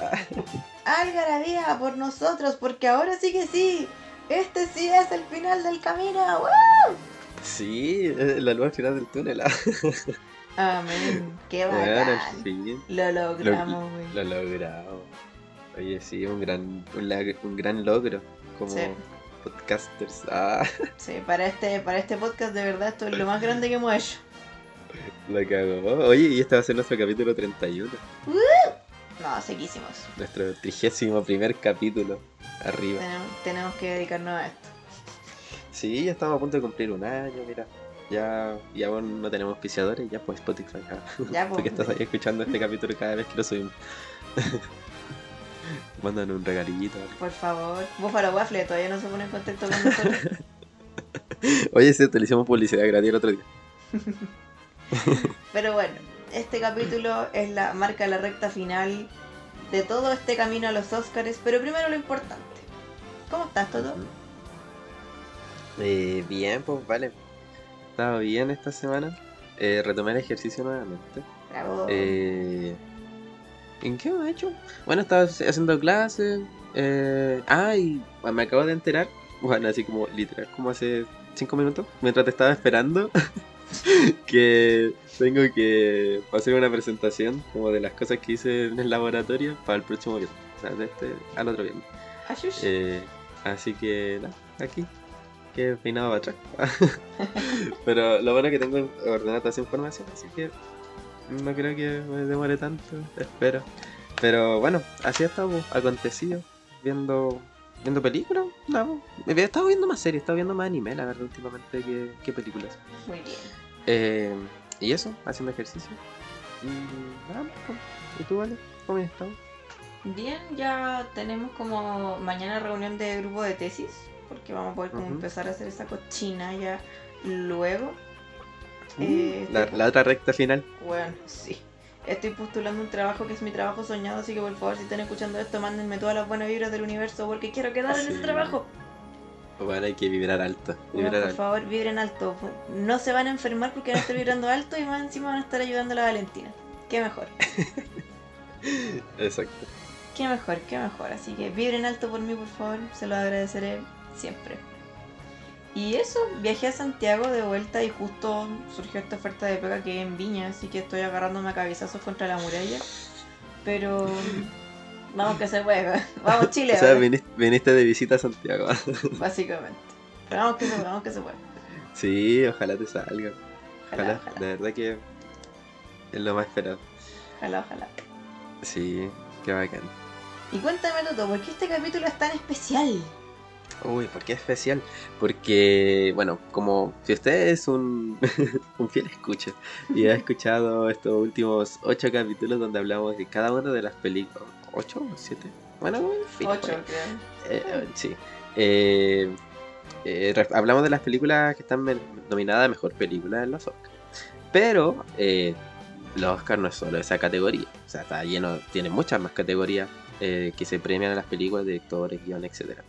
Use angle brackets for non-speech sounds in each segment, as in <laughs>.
<laughs> Algarabía por nosotros, porque ahora sí que sí. Este sí es el final del camino. ¡Woo! Sí, la luz al final del túnel. ah. <laughs> Amén. Qué Bueno, bacán. fin. Lo logramos, güey. Lo logramos. Oye, sí, un gran, un, gran logro como Sí. podcasters. Ah, <laughs> Sí, para este, para este podcast de verdad esto es lo más grande que hemos hecho. la cagó. Oye, y este va a ser nuestro capítulo 31. No, sequísimos. Nuestro trigésimo primer capítulo. Arriba. Tenemos, tenemos que dedicarnos a esto. Sí, ya estamos a punto de cumplir un año, mira. Ya, y aún no tenemos auspiciadores, ya pues Spotify. Ya, Tú <laughs> pues. que estás ahí escuchando este capítulo cada vez que lo subimos. <laughs> Mandan un regalito. algo. Por favor. Búfalo Waffle todavía no se pone en contacto con nosotros. <laughs> Oye, sí, te le hicimos publicidad gratis el otro día. Pero bueno, este capítulo es la marca la recta final de todo este camino a los Oscars. Pero primero lo importante. ¿Cómo estás, Toto? Eh, bien, pues vale. Estaba bien esta semana. Eh, retomé el ejercicio nuevamente. Bravo. Eh, ¿En qué me he hecho? Bueno, estaba haciendo clases. Eh, ah, y me acabo de enterar. <laughs> Bueno, así como literal, como hace cinco minutos, mientras te estaba esperando, <laughs> <laughs> que tengo que hacer una presentación como de las cosas que hice en el laboratorio para el próximo viernes. O sea, de este al otro viernes. Eh, así que nada, aquí. Que peinado para atrás. <laughs> Pero lo bueno es que tengo ordenada toda esa información, así que no creo que me demore tanto, espero. Pero bueno, así ha estado acontecido, viendo viendo películas, no, he estado viendo más series, he estado viendo más anime, la verdad, últimamente que, que películas. Muy bien. Eh, y eso, haciendo ejercicio. Y pues. ¿Y tú, Vale? ¿Cómo has estado? Bien, ya tenemos como mañana reunión de grupo de tesis, porque vamos a poder como empezar a hacer esa cochina ya luego. Uh, Eh, la, la otra recta final. Bueno, sí. Estoy postulando un trabajo que es mi trabajo soñado, así que por favor, si están escuchando esto, mándenme todas las buenas vibras del universo porque quiero quedar en ese trabajo. Bueno, hay que vibrar alto. Bueno, Vibrar por alto. favor, vibren alto. No se van a enfermar porque van a estar vibrando alto y más encima van a estar ayudando a la Valentina. Qué mejor, <laughs> Exacto. qué mejor, qué mejor. Así que vibren alto por mí, por favor. Se lo agradeceré siempre. Y eso, viajé a Santiago de vuelta y justo surgió esta oferta de pega que en Viña, así que estoy agarrándome a cabezazos contra la muralla. Pero <laughs> vamos que se puede. Vamos Chile, O sea, viniste, viniste de visita a Santiago. <laughs> básicamente. Pero vamos que se puede, vamos que se puede. sí, ojalá te salga. Ojalá, Ojalá, ojalá, de verdad que es lo más esperado. ojalá, ojalá. Sí, qué bacán. Y cuéntame Toto, ¿por qué este capítulo es tan especial? Uy, ¿por qué especial? Porque, bueno, como si usted es un, <laughs> un fiel escucha y ha <laughs> escuchado estos últimos ocho capítulos donde hablamos de cada una de las películas, ¿ocho o siete? Bueno, en fin. Ocho, ahí. creo. Eh, eh, sí. Eh, eh, hablamos de las películas que están nominadas a mejor película en los Oscars. Pero eh, los Oscars no es solo esa categoría. O sea, está lleno, tiene muchas más categorías eh, que se premian a las películas, directores, guion, etc.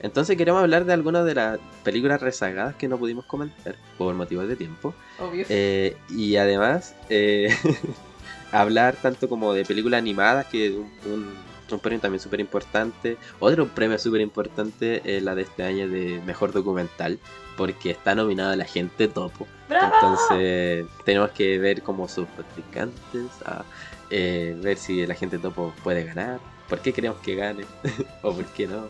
Entonces queremos hablar de algunas de las películas rezagadas que no pudimos comentar por motivos de tiempo. Obvio. Eh, y además, eh, <laughs> hablar tanto como de películas animadas, que es un, un- un premio también súper importante. Otro premio súper importante es la de este año de Mejor Documental, porque está nominada la gente topo. ¡Bravo! Entonces, tenemos que ver como sus practicantes, a, eh, ver si la gente topo puede ganar, por qué queremos que gane, <laughs> o por qué no.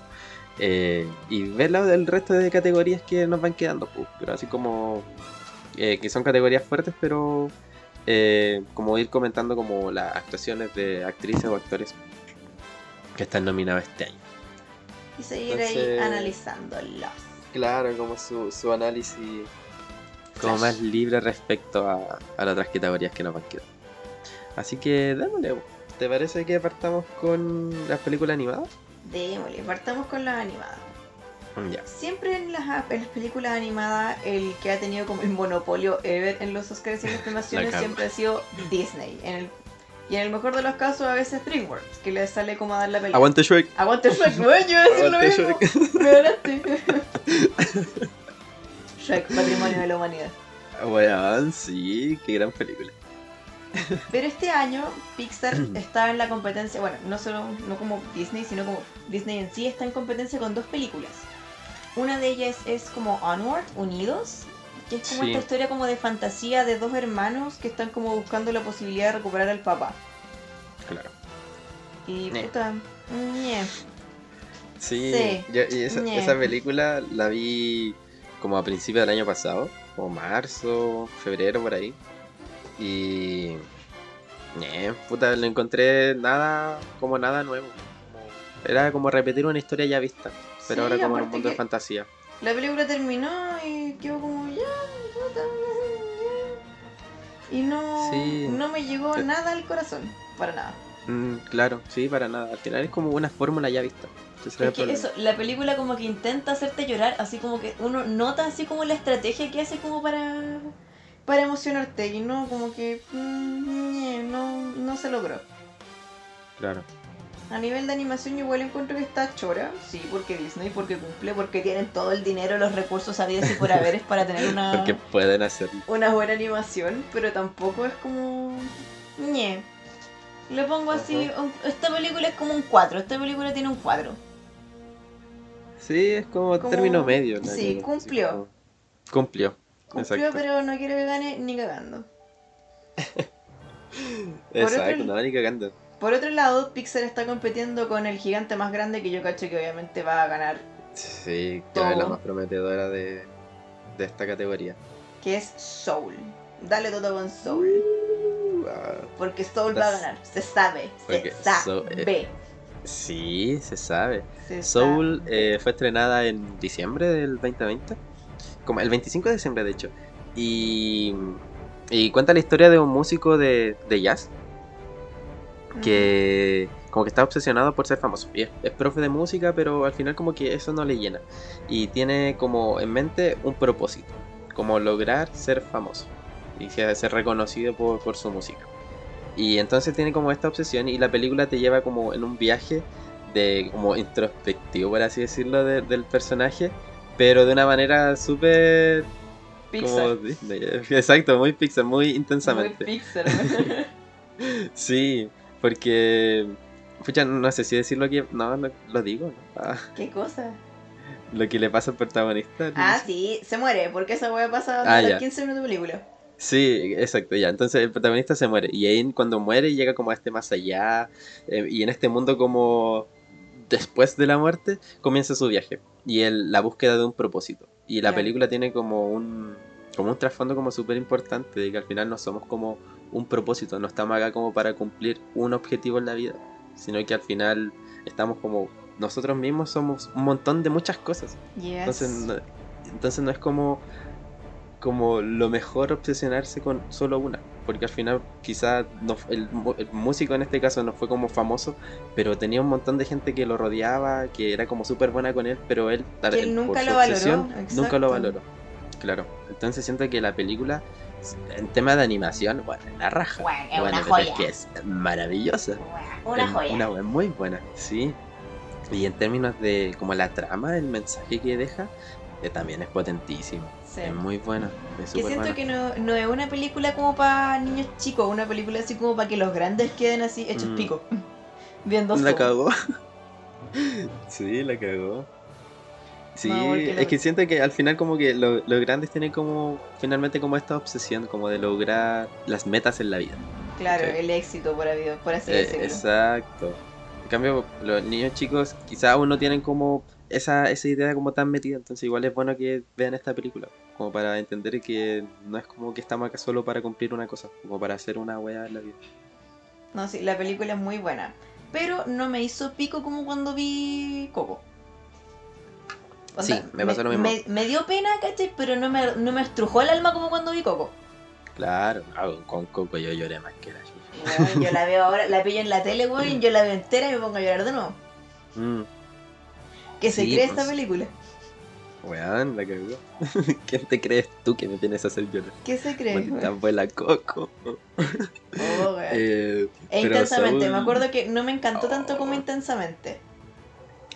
Eh, y ver la- el resto de categorías que nos van quedando, pues, pero así como eh, que son categorías fuertes, pero eh, como ir comentando como las actuaciones de actrices o actores que están nominados este año. y seguir ahí analizándolos. Claro, como su, su análisis como Flash. más libre respecto a, a las otras categorías que nos van quedando. Así que démosle, ¿te parece que partamos con las películas animadas? Démosle, partamos con las animadas. Siempre en las, en las películas animadas, el que ha tenido como el monopolio ever en los Oscars y en las <laughs> premiaciones cagó. siempre ha sido Disney. En el- Y en el mejor de los casos a veces DreamWorks, que le sale como a dar la pelea. Aguante Shrek. Aguante Shrek, <laughs> weón, yo iba a decir lo mismo. Me ganaste. <laughs> Shrek, patrimonio de la humanidad. Weón, sí, qué gran película. <laughs> Pero este año Pixar <clears throat> está en la competencia, bueno, no solo no como Disney, sino como Disney en sí está en competencia con dos películas. Una de ellas es como Onward, Unidos, que es como Sí. esta historia como de fantasía de dos hermanos que están como buscando la posibilidad de recuperar al papá. Claro. Y puta, ñe. Sí, Sí. yo- y esa, esa película la vi como a principios del año pasado, como marzo, febrero por ahí. Y. ñe, puta, no encontré nada, como nada nuevo. Era como repetir una historia ya vista, pero Sí, ahora como en un mundo de fantasía. La película terminó y quedó como ya, puta, ya. Y no, Sí. no me llegó Eh. nada al corazón, para nada. Mm, claro, sí, para nada. Al final es como una fórmula ya vista. Es que eso, la película como que intenta hacerte llorar, así como que uno nota así como la estrategia que hace como para para emocionarte y no como que mm, no, no se logró. Claro. A nivel de animación yo igual encuentro que está chora, sí, porque Disney, porque cumple, porque tienen todo el dinero, los recursos habidos y por haberes para tener una, <laughs> Porque pueden hacerlo. una buena animación, pero tampoco es como... ñe. Le pongo así, esta película es como un 4, esta película tiene un 4. Sí, es como, Como- término medio. sí, cumplió. como- Cumplió. Cumplió, Exacto. pero no quiero que gane ni cagando. <laughs> Exacto, otro- no, ni cagando. Por otro lado, Pixar está compitiendo con el gigante más grande que yo cacho que obviamente va a ganar, Sí, que es la más prometedora de, de esta categoría. que es Soul. Dale todo con Soul. Uh, ah, Porque Soul va a ganar. Se sabe. Porque Se sabe. Eh, sí, se sabe. Se Soul sabe. eh, fue estrenada en diciembre del 2020. Como el 25 de diciembre, de hecho. Y, y cuenta la historia de un músico de, de jazz que como que está obsesionado por ser famoso. Y es, es profe de música, pero al final como que eso no le llena. Y tiene como en mente un propósito, como lograr ser famoso y ser reconocido por, por su música. Y entonces tiene como esta obsesión y la película te lleva como en un viaje de como introspectivo, por así decirlo, de- del personaje, pero de una manera súper Pixar. Exacto, muy Pixar, muy Muy intensamente. Pixar. <laughs> Sí, porque. Pucha, no sé si decirlo aquí. No, no lo digo. ¿no? Ah, ¿Qué cosa? lo que le pasa al protagonista. Ah, sí, se muere, porque esa wea pasa Ah, a los ya. 15 minutos de película. Sí, exacto, ya. Entonces el protagonista se muere. Y ahí cuando muere llega como a este más allá. eh, y en este mundo como después de la muerte comienza su viaje. Y el, la búsqueda de un propósito. Y la Claro. película tiene como un como un trasfondo como súper importante. De que al final no somos como un propósito. No estamos acá como para cumplir un objetivo en la vida. Sino que al final estamos como... Nosotros mismos somos un montón de muchas cosas. Yes. Entonces no, entonces no es como, como lo mejor obsesionarse con solo una. Porque al final quizá no, el, el músico en este caso no fue como famoso, pero tenía un montón de gente que lo rodeaba, que era como súper buena con él, pero él, él por nunca su lo valoró, obsesión, nunca lo valoró. Claro. Entonces siento que la película, en tema de animación, bueno, la raja. Bueno, es Bueno, una pero es joya. que es maravillosa. Una Es joya. Una muy buena, sí. Y en términos de como la trama, el mensaje que deja, eh, también es potentísimo. Sí. Es muy buena, es Que siento buena. que no, no es una película como para niños chicos, una película así como para que los grandes queden así hechos Mm. pico. <laughs> Viendo La cagó. <laughs> sí, la cagó. Sí, No, porque lo- es que siento que al final como que lo- los grandes tienen como finalmente como esta obsesión como de lograr las metas en la vida. Claro, Sí. el éxito, por, por así Eh, decirlo. exacto. En cambio, los niños chicos quizá aún no tienen como esa, esa idea como tan metida, entonces igual es bueno que vean esta película, como para entender que no es como que estamos acá solo para cumplir una cosa, como para hacer una wea en la vida. No, sí, la película es muy buena. Pero no me hizo pico como cuando vi Coco. Onda, Sí, me pasó lo mismo. Me, me dio pena, ¿cachai? Pero no me, no me estrujó el alma como cuando vi Coco. Claro, ah, con Coco yo lloré más que la chucha. Weón, yo la veo ahora, la pillo en la tele, weón, yo la veo entera y me pongo a llorar de nuevo. Mm, ¿Qué se Sí, cree pues. esta película? weón, la cagó. <laughs> ¿Quién te crees tú que me tienes a hacer llorar? ¿Qué se cree? Weón? abuela Coco. <laughs> Oh, weón. <laughs> Eh, E intensamente, me acuerdo que no me encantó tanto como Oh. intensamente.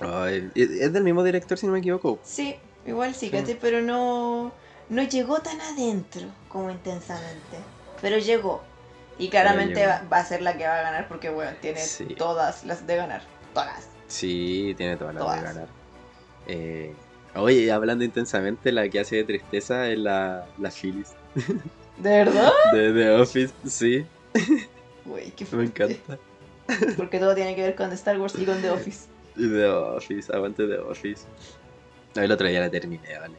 Ay, es del mismo director, si no me equivoco. Sí, igual sí, Sí. Pero no, no llegó tan adentro como intensamente. Pero llegó. Y claramente llegó. va, va a ser la que va a ganar porque, bueno, tiene Sí. todas las de ganar. Todas. Sí, tiene todas las de Todas. ganar. Eh, oye, hablando intensamente, la que hace de tristeza es la, la Phyllis ¿De verdad? <laughs> de The Office. Sí, Güey, qué me encanta. <laughs> Porque todo tiene que ver con Star Wars y con The Office. Y The Office, aguante The Office. No, el otro día la terminé, vale.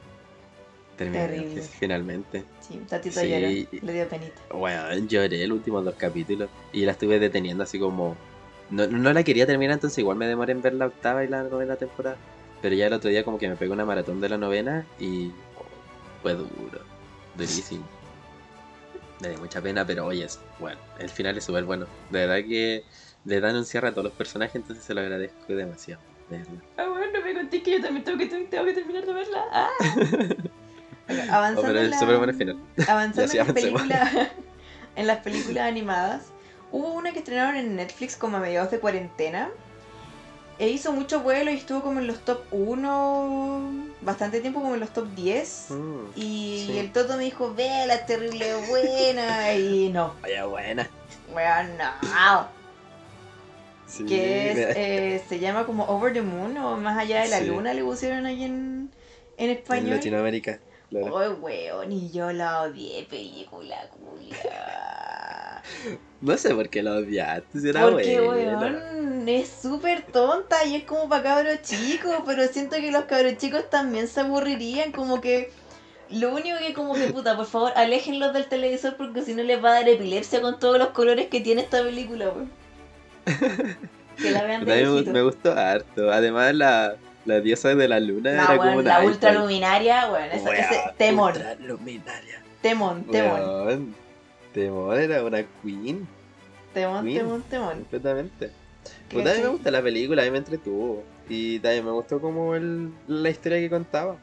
Terminé Terrible. Finalmente. Sí, Tatito Sí. lloró. Le dio penita. Bueno, lloré los últimos dos capítulos y la estuve deteniendo así como... No, no la quería terminar, entonces igual me demoré en ver la octava y la novena temporada. Pero ya el otro día como que me pegó una maratón de la novena y fue duro, durísimo. Me dio mucha pena, pero oye, es bueno, el final es súper bueno. De verdad que le dan un cierre a todos los personajes, entonces se lo agradezco demasiado. De verdad. Ah, bueno, no me conté que yo también tengo que, tengo que terminar de verla. Ah. <laughs> Ok, Oh, avanzando pero es la- súper bueno el final. Avanzando en, las películas, <laughs> en las películas animadas, hubo una que estrenaron en Netflix como a mediados de cuarentena. E hizo mucho vuelo y estuvo como en los top 1, bastante tiempo como en los top 10. Mm, Y sí. el Toto me dijo, vela, es terrible buena. Y no, <laughs> Vaya buena. weón, no. Sí, Que es, eh, se llama como Over the Moon o Más allá de la Sí. luna, le pusieron ahí en, en en español. Latinoamérica. claro. Ay, weón, y yo la odié, película culia. No sé por qué la odiaste, era Porque, weón, es súper tonta y es como para cabros chicos, pero siento que los cabros chicos también se aburrirían, como que... Lo único que como que puta, por favor, aléjenlos del televisor porque si no les va a dar epilepsia con todos los colores que tiene esta película, weón. <laughs> Que la vean de me, me gustó harto. Además, la, la diosa de la luna No, era como una. la icon. ultra luminaria, weón, esa- ese temón, ultraluminaria. temón, temón, Temón era una queen, temón, Queen. temón, temón. completamente. Pues también me gusta la película, a mí me entretuvo. Y también me gustó como el, la historia que contaba.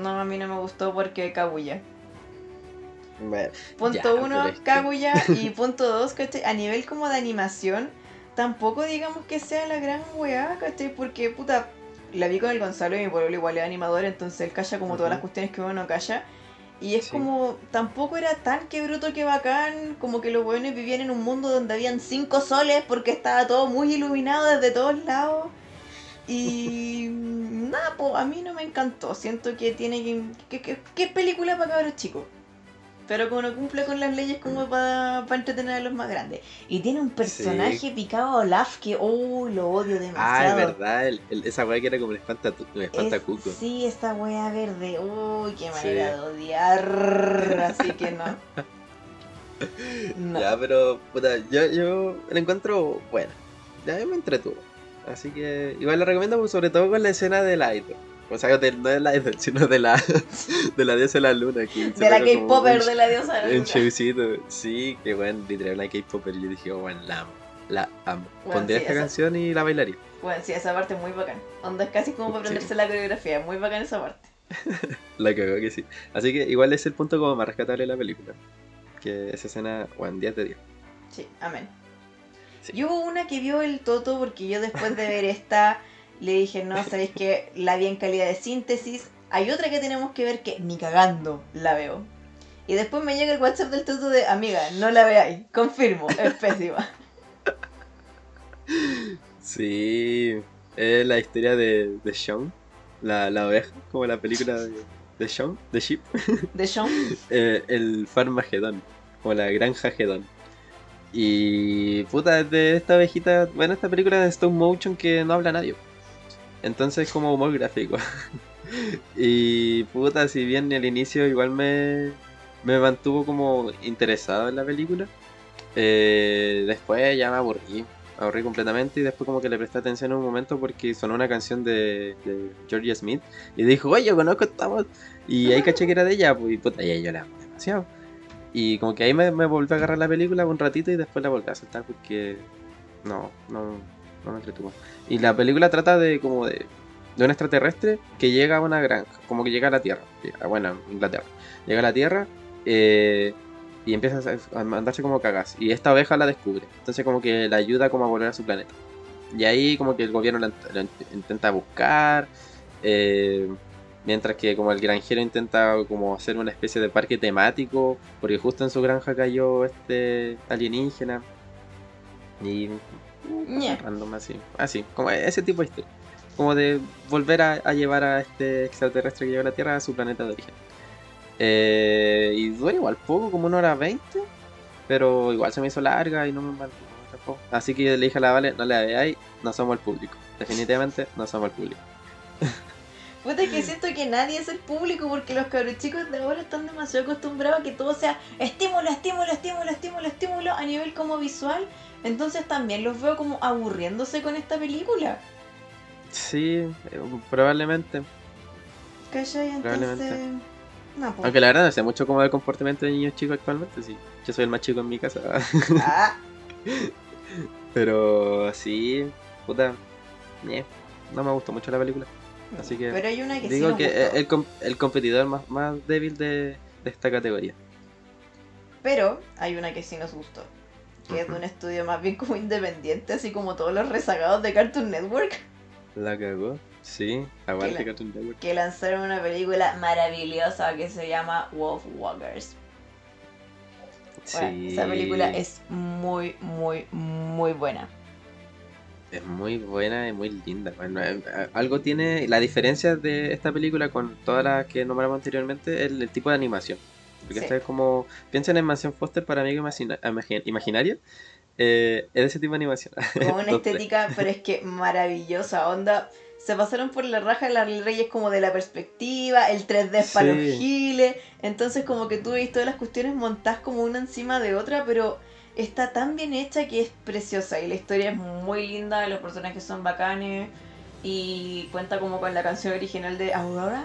No, a mí no me gustó porque Kaguya. Bueno, Punto Ya, uno, Kaguya. <laughs> Y punto dos, ¿cachai? A nivel como de animación, tampoco digamos que sea la gran weá, ¿cachai? Porque, puta, la vi con el Gonzalo y mi pueblo igual es animador, entonces él calla como todas las cuestiones que uno no calla. Y es Sí. como, tampoco era tan que bruto que bacán, como que los buenos vivían en un mundo donde habían cinco soles porque estaba todo muy iluminado desde todos lados. Y <laughs> nada, pues a mí no me encantó. Siento que tiene que. que, que- que es película para cabros chicos. Pero como no cumple con las leyes como para entretener a los más grandes. Y tiene un personaje picado a Olaf que, oh, lo odio ah, demasiado. es verdad, el- el- esa weá que era como el espantatu- el Es- espantacuco. sí, esta wea verde. Uy, qué Sí. manera de odiar. Así que no. <laughs> No. Ya, pero puta, yo, yo la encuentro buena. Ya me entretuvo. Así que igual la recomiendo pues, sobre todo con la escena del idol. O sea, de- no del idol, <laughs> sino de la <laughs> de la diosa de la luna. Que de la K-Popper de la diosa. de la Un luna. Sí, que bueno, literal una K-Popper. Yo dije, oh, bueno, la amo. La amo. Bueno, Pondría sí, esta canción y la bailaría. Bueno, sí, esa parte es muy bacán. Onda es casi como para Sí. aprenderse la coreografía. Muy bacán esa parte. <laughs> La cagó que sí. Así que igual es el punto como más rescatable de la película. Que esa escena, bueno, 10 de 10. Sí, amén. Sí. Y hubo una que vio el Toto porque yo después de ver esta le dije, no, sabéis que la vi en calidad de síntesis. Hay otra que tenemos que ver que ni cagando la veo. Y después me llega el WhatsApp del Toto de, amiga, no la veáis. Confirmo, es pésima. Sí, es la historia de, de Sean, la, la oveja, como la película de, de Sean, de Sheep. <laughs> De Sean. Eh, el Farmagedón, como la granja Gedón. Y puta, es de esta ovejita, bueno, esta película de stop motion que no habla nadie. Entonces como humor gráfico. <laughs> y puta, si bien el inicio igual me, me mantuvo como interesado en la película, eh, después ya me aburrí. Me aburrí completamente y después como que le presté atención en un momento porque sonó una canción de, de Georgia Smith y dijo, oye, yo conozco esta voz. Y ahí caché que era de ella, pues, y puta, y yo la amo demasiado. Y como que ahí me, me volvió a agarrar la película un ratito y después la volví a soltar porque no, no, no. Y la película trata de como de, de un extraterrestre que llega a una granja, como que llega a la Tierra, llega- bueno, Inglaterra, llega a la Tierra eh, y empieza a- mandarse como cagas. Y esta oveja la descubre. Entonces como que la ayuda como a volver a su planeta. Y ahí como que el gobierno la, int- la int- intenta buscar. eh, mientras que como el granjero intenta como hacer una especie de parque temático. Porque justo en su granja cayó este alienígena. Y Ñe. random así. Así, como ese tipo de historia. Como de volver a, a llevar a este extraterrestre que llegó a la Tierra a su planeta de origen. Eh, y dura igual poco, como una hora veinte. Pero igual se me hizo larga y no me mantuvo tampoco. Así que le dije a la Vale, no la veáis, no somos el público. Definitivamente no somos el público. <laughs> Puta que siento que nadie es el público porque los cabros chicos de ahora están demasiado acostumbrados a que todo sea estímulo, estímulo, estímulo, estímulo, estímulo a nivel como visual. Entonces también los veo como aburriéndose con esta película. Sí, eh, probablemente. ¿Cachai? Entonces... Probablemente. No, pues. Aunque la verdad no sé mucho como el comportamiento de niños chicos actualmente, sí. Yo soy el más chico en mi casa. Ah, <laughs> Pero sí, puta, no me gustó mucho la pelgula. Así que Pero hay una que Digo que el, el competidor más, más débil de, de esta categoría. Pero hay una que sí nos gustó. Que es de un estudio más bien como independiente, así como todos los rezagados de Cartoon Network. La cagó. Sí, aguante la- Cartoon Network. Que lanzaron una película maravillosa que se llama Wolf Walkers. Bueno, esa película es muy, muy, muy buena. Es muy buena y muy linda. Bueno, eh, eh, algo tiene. La diferencia de esta película con todas las que nombramos anteriormente es el, el tipo de animación. Porque Sí. esta es como. Piensen en Mansión Foster para amigos imagina- imagi- imaginaria. eh, es ese tipo de animación. Con una <laughs> 2D. estética, pero es que maravillosa. Onda, se pasaron por la raja de las reyes como de la perspectiva, el 3D es para los Sí. giles. Entonces, como que tú ves todas las cuestiones montadas como una encima de otra, pero está tan bien hecha que es preciosa. Y la historia es muy linda, los personajes son bacanes. Y cuenta como con la canción original de Aurora.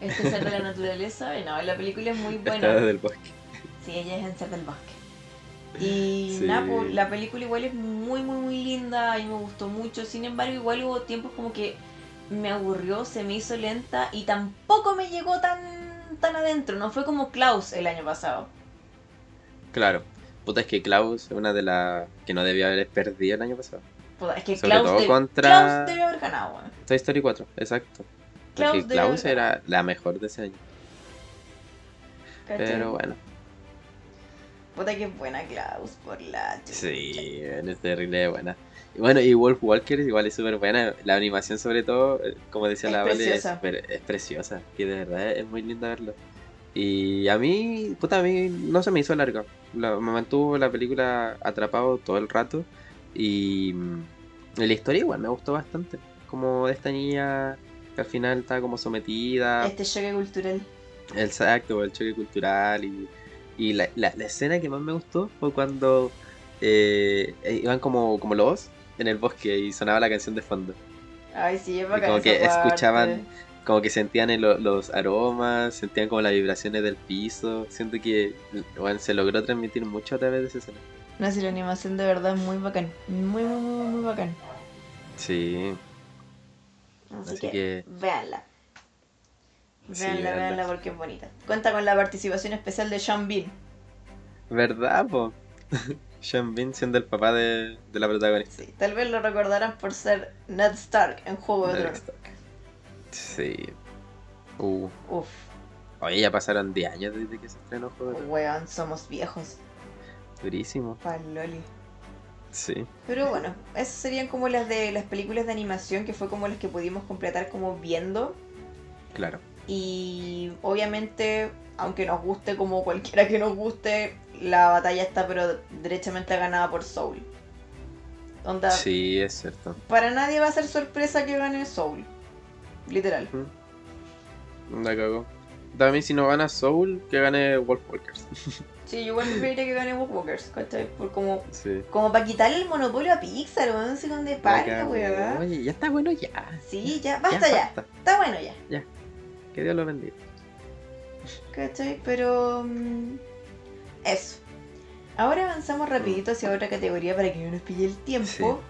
Este ser de la naturaleza. Y no, la película es muy Está buena. desde el bosque. Sí, ella es en Ser del Bosque. Y Sí. nada, pues, la película igual es muy, muy, muy linda y me gustó mucho. Sin embargo, igual hubo tiempos como que me aburrió, se me hizo lenta y tampoco me llegó tan, tan adentro. No fue como Klaus el año pasado. Claro. Puta, es que Klaus es una de las que no debió haber perdido el año pasado. Puta, es que Sobre Klaus, todo de- contra- Klaus debió haber ganado, weón. Toy Story 4, exacto. Klaus Porque Klaus haber era la mejor de ese año. Pero bueno, Puta que buena Klaus por la sí, es terrible buena. Y bueno, y Wolf Walker igual es súper buena. La animación, sobre todo, eh, como decía Es la Vale, es, es preciosa. Que de verdad es muy linda verlo. Y a mí, puta, a mí no se me hizo larga. La- me mantuvo la película atrapado todo el rato. Y mm, la historia igual me gustó bastante. Como de esta niña que al final está como sometida. Este choque cultural. Exacto, el choque cultural y, y la, la- la escena que más me gustó fue cuando eh, eh, iban como, como lobos en el bosque y sonaba la canción de fondo. Ay, sí, es Y bacán como que parte. escuchaban, como que sentían el- los aromas, sentían como las vibraciones del piso. Siento que bueno, se logró transmitir mucho a través de esa escena. No, si la animación de verdad es muy bacán. Muy, muy, muy, muy bacán. Sí, Así, Así que, que- véanla. Sí, Véanla, véanla. véanla porque es bonita. Cuenta con la participación especial de Sean Bean. ¿verdad, po? <laughs> Sean Bean siendo el papá de, de la protagonista. Sí, tal vez lo recordarán por ser Ned Stark en Juego de Tronos. Sí. Uh. Uf, Oye, ya pasaron 10 años desde que se estrenó Juego weón, somos viejos. Durísimo. Pal loli. Sí. Pero bueno, esas serían como las de las películas de animación que fue como las que pudimos completar como viendo. Claro. Y obviamente, aunque nos guste como cualquiera que nos guste, la batalla está pero derechamente ganada por Soul. Onda, Sí, es cierto. para nadie va a ser sorpresa que gane Soul. Literal. La cagó. También si no gana Soul, que gane Wolf Walkers. <laughs> Sí, yo igual preferiría que gane Walkers, ¿cachai? Por como, Sí. como para quitarle el monopolio a Pixar, weón, La para, cagó. weón. Oye, ya está bueno ya. Sí, ya, basta ya, basta. está bueno ya, Que Dios lo bendiga. ¿cachai? Pero... mm, eso. Ahora avanzamos rapidito hacia otra categoría para que no nos pille el tiempo.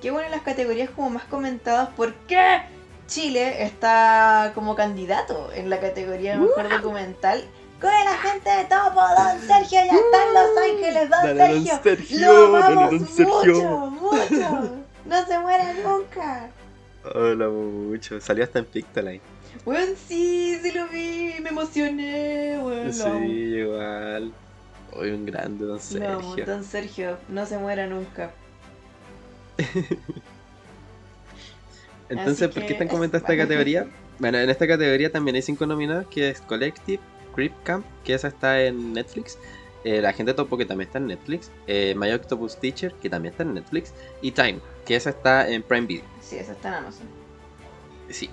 Que una de las categorías como más comentadas, ¿por qué Chile está como candidato en la categoría de Mejor Documental? Con el agente de topo, Don Sergio ya está en Los Ángeles, Don Dale, don Sergio. Sergio, Lo dale, amamos don Sergio. mucho, mucho. <laughs> No se muera nunca. Hola mucho. Salió hasta en Pictoline. Weón, sí, sí lo vi, me emocioné, weón. Sí, igual. Hoy un grande don Sergio. Don Sergio, no se muera nunca. <laughs> Entonces, ¿por qué que están es comentando esta categoría? Bueno, en esta categoría también hay cinco nominados, que es Collective, Creep Camp, que esa está en Netflix, eh, La Gente Topo, que también está en Netflix, eh, My Octopus Teacher, que también está en Netflix, y Time, que esa está en Prime Video. Sí, eso está en Amazon. Sí.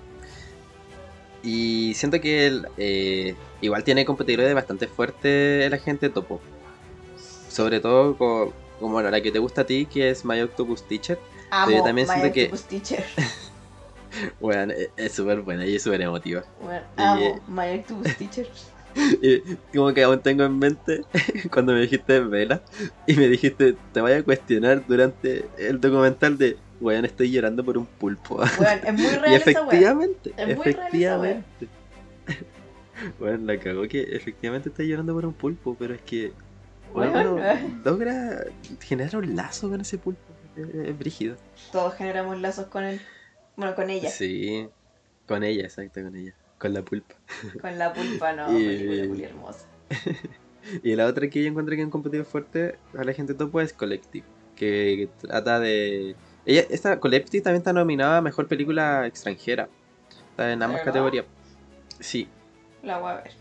Y siento que el, eh, igual tiene competidores bastante fuertes la gente topo. Sobre todo co- como la que te gusta a ti, que es My Octopus Teacher. Amo yo también My siento que- Octopus Teacher. <laughs> Bueno, es- es súper buena y es súper emotiva. Bueno, Y, amo eh, My Octopus Teacher. <laughs> Y como que aún tengo en mente <laughs> cuando me dijiste vela y me dijiste te voy a cuestionar durante el documental de weón estoy llorando por un pulpo. <laughs> Weón, es muy y real esa wea. efectivamente, Es muy efectivamente. Bueno, la cagó que efectivamente está llorando por un pulpo, pero es que Weón, weón. logra generar un lazo con ese pulpo. Es brígido. Todos generamos lazos con él. Bueno, con ella. Sí, con ella, exacto, con ella. Con la pulpa. Con la pulpa, no. <laughs> Y- Película muy hermosa. <laughs> Y la otra que yo encuentro que han competido fuerte a la gente topo es Collective, que, trata de... Ella, esta Collective también está nominada a Mejor Película Extranjera. Está en ambas categorías. Sí, La voy a ver.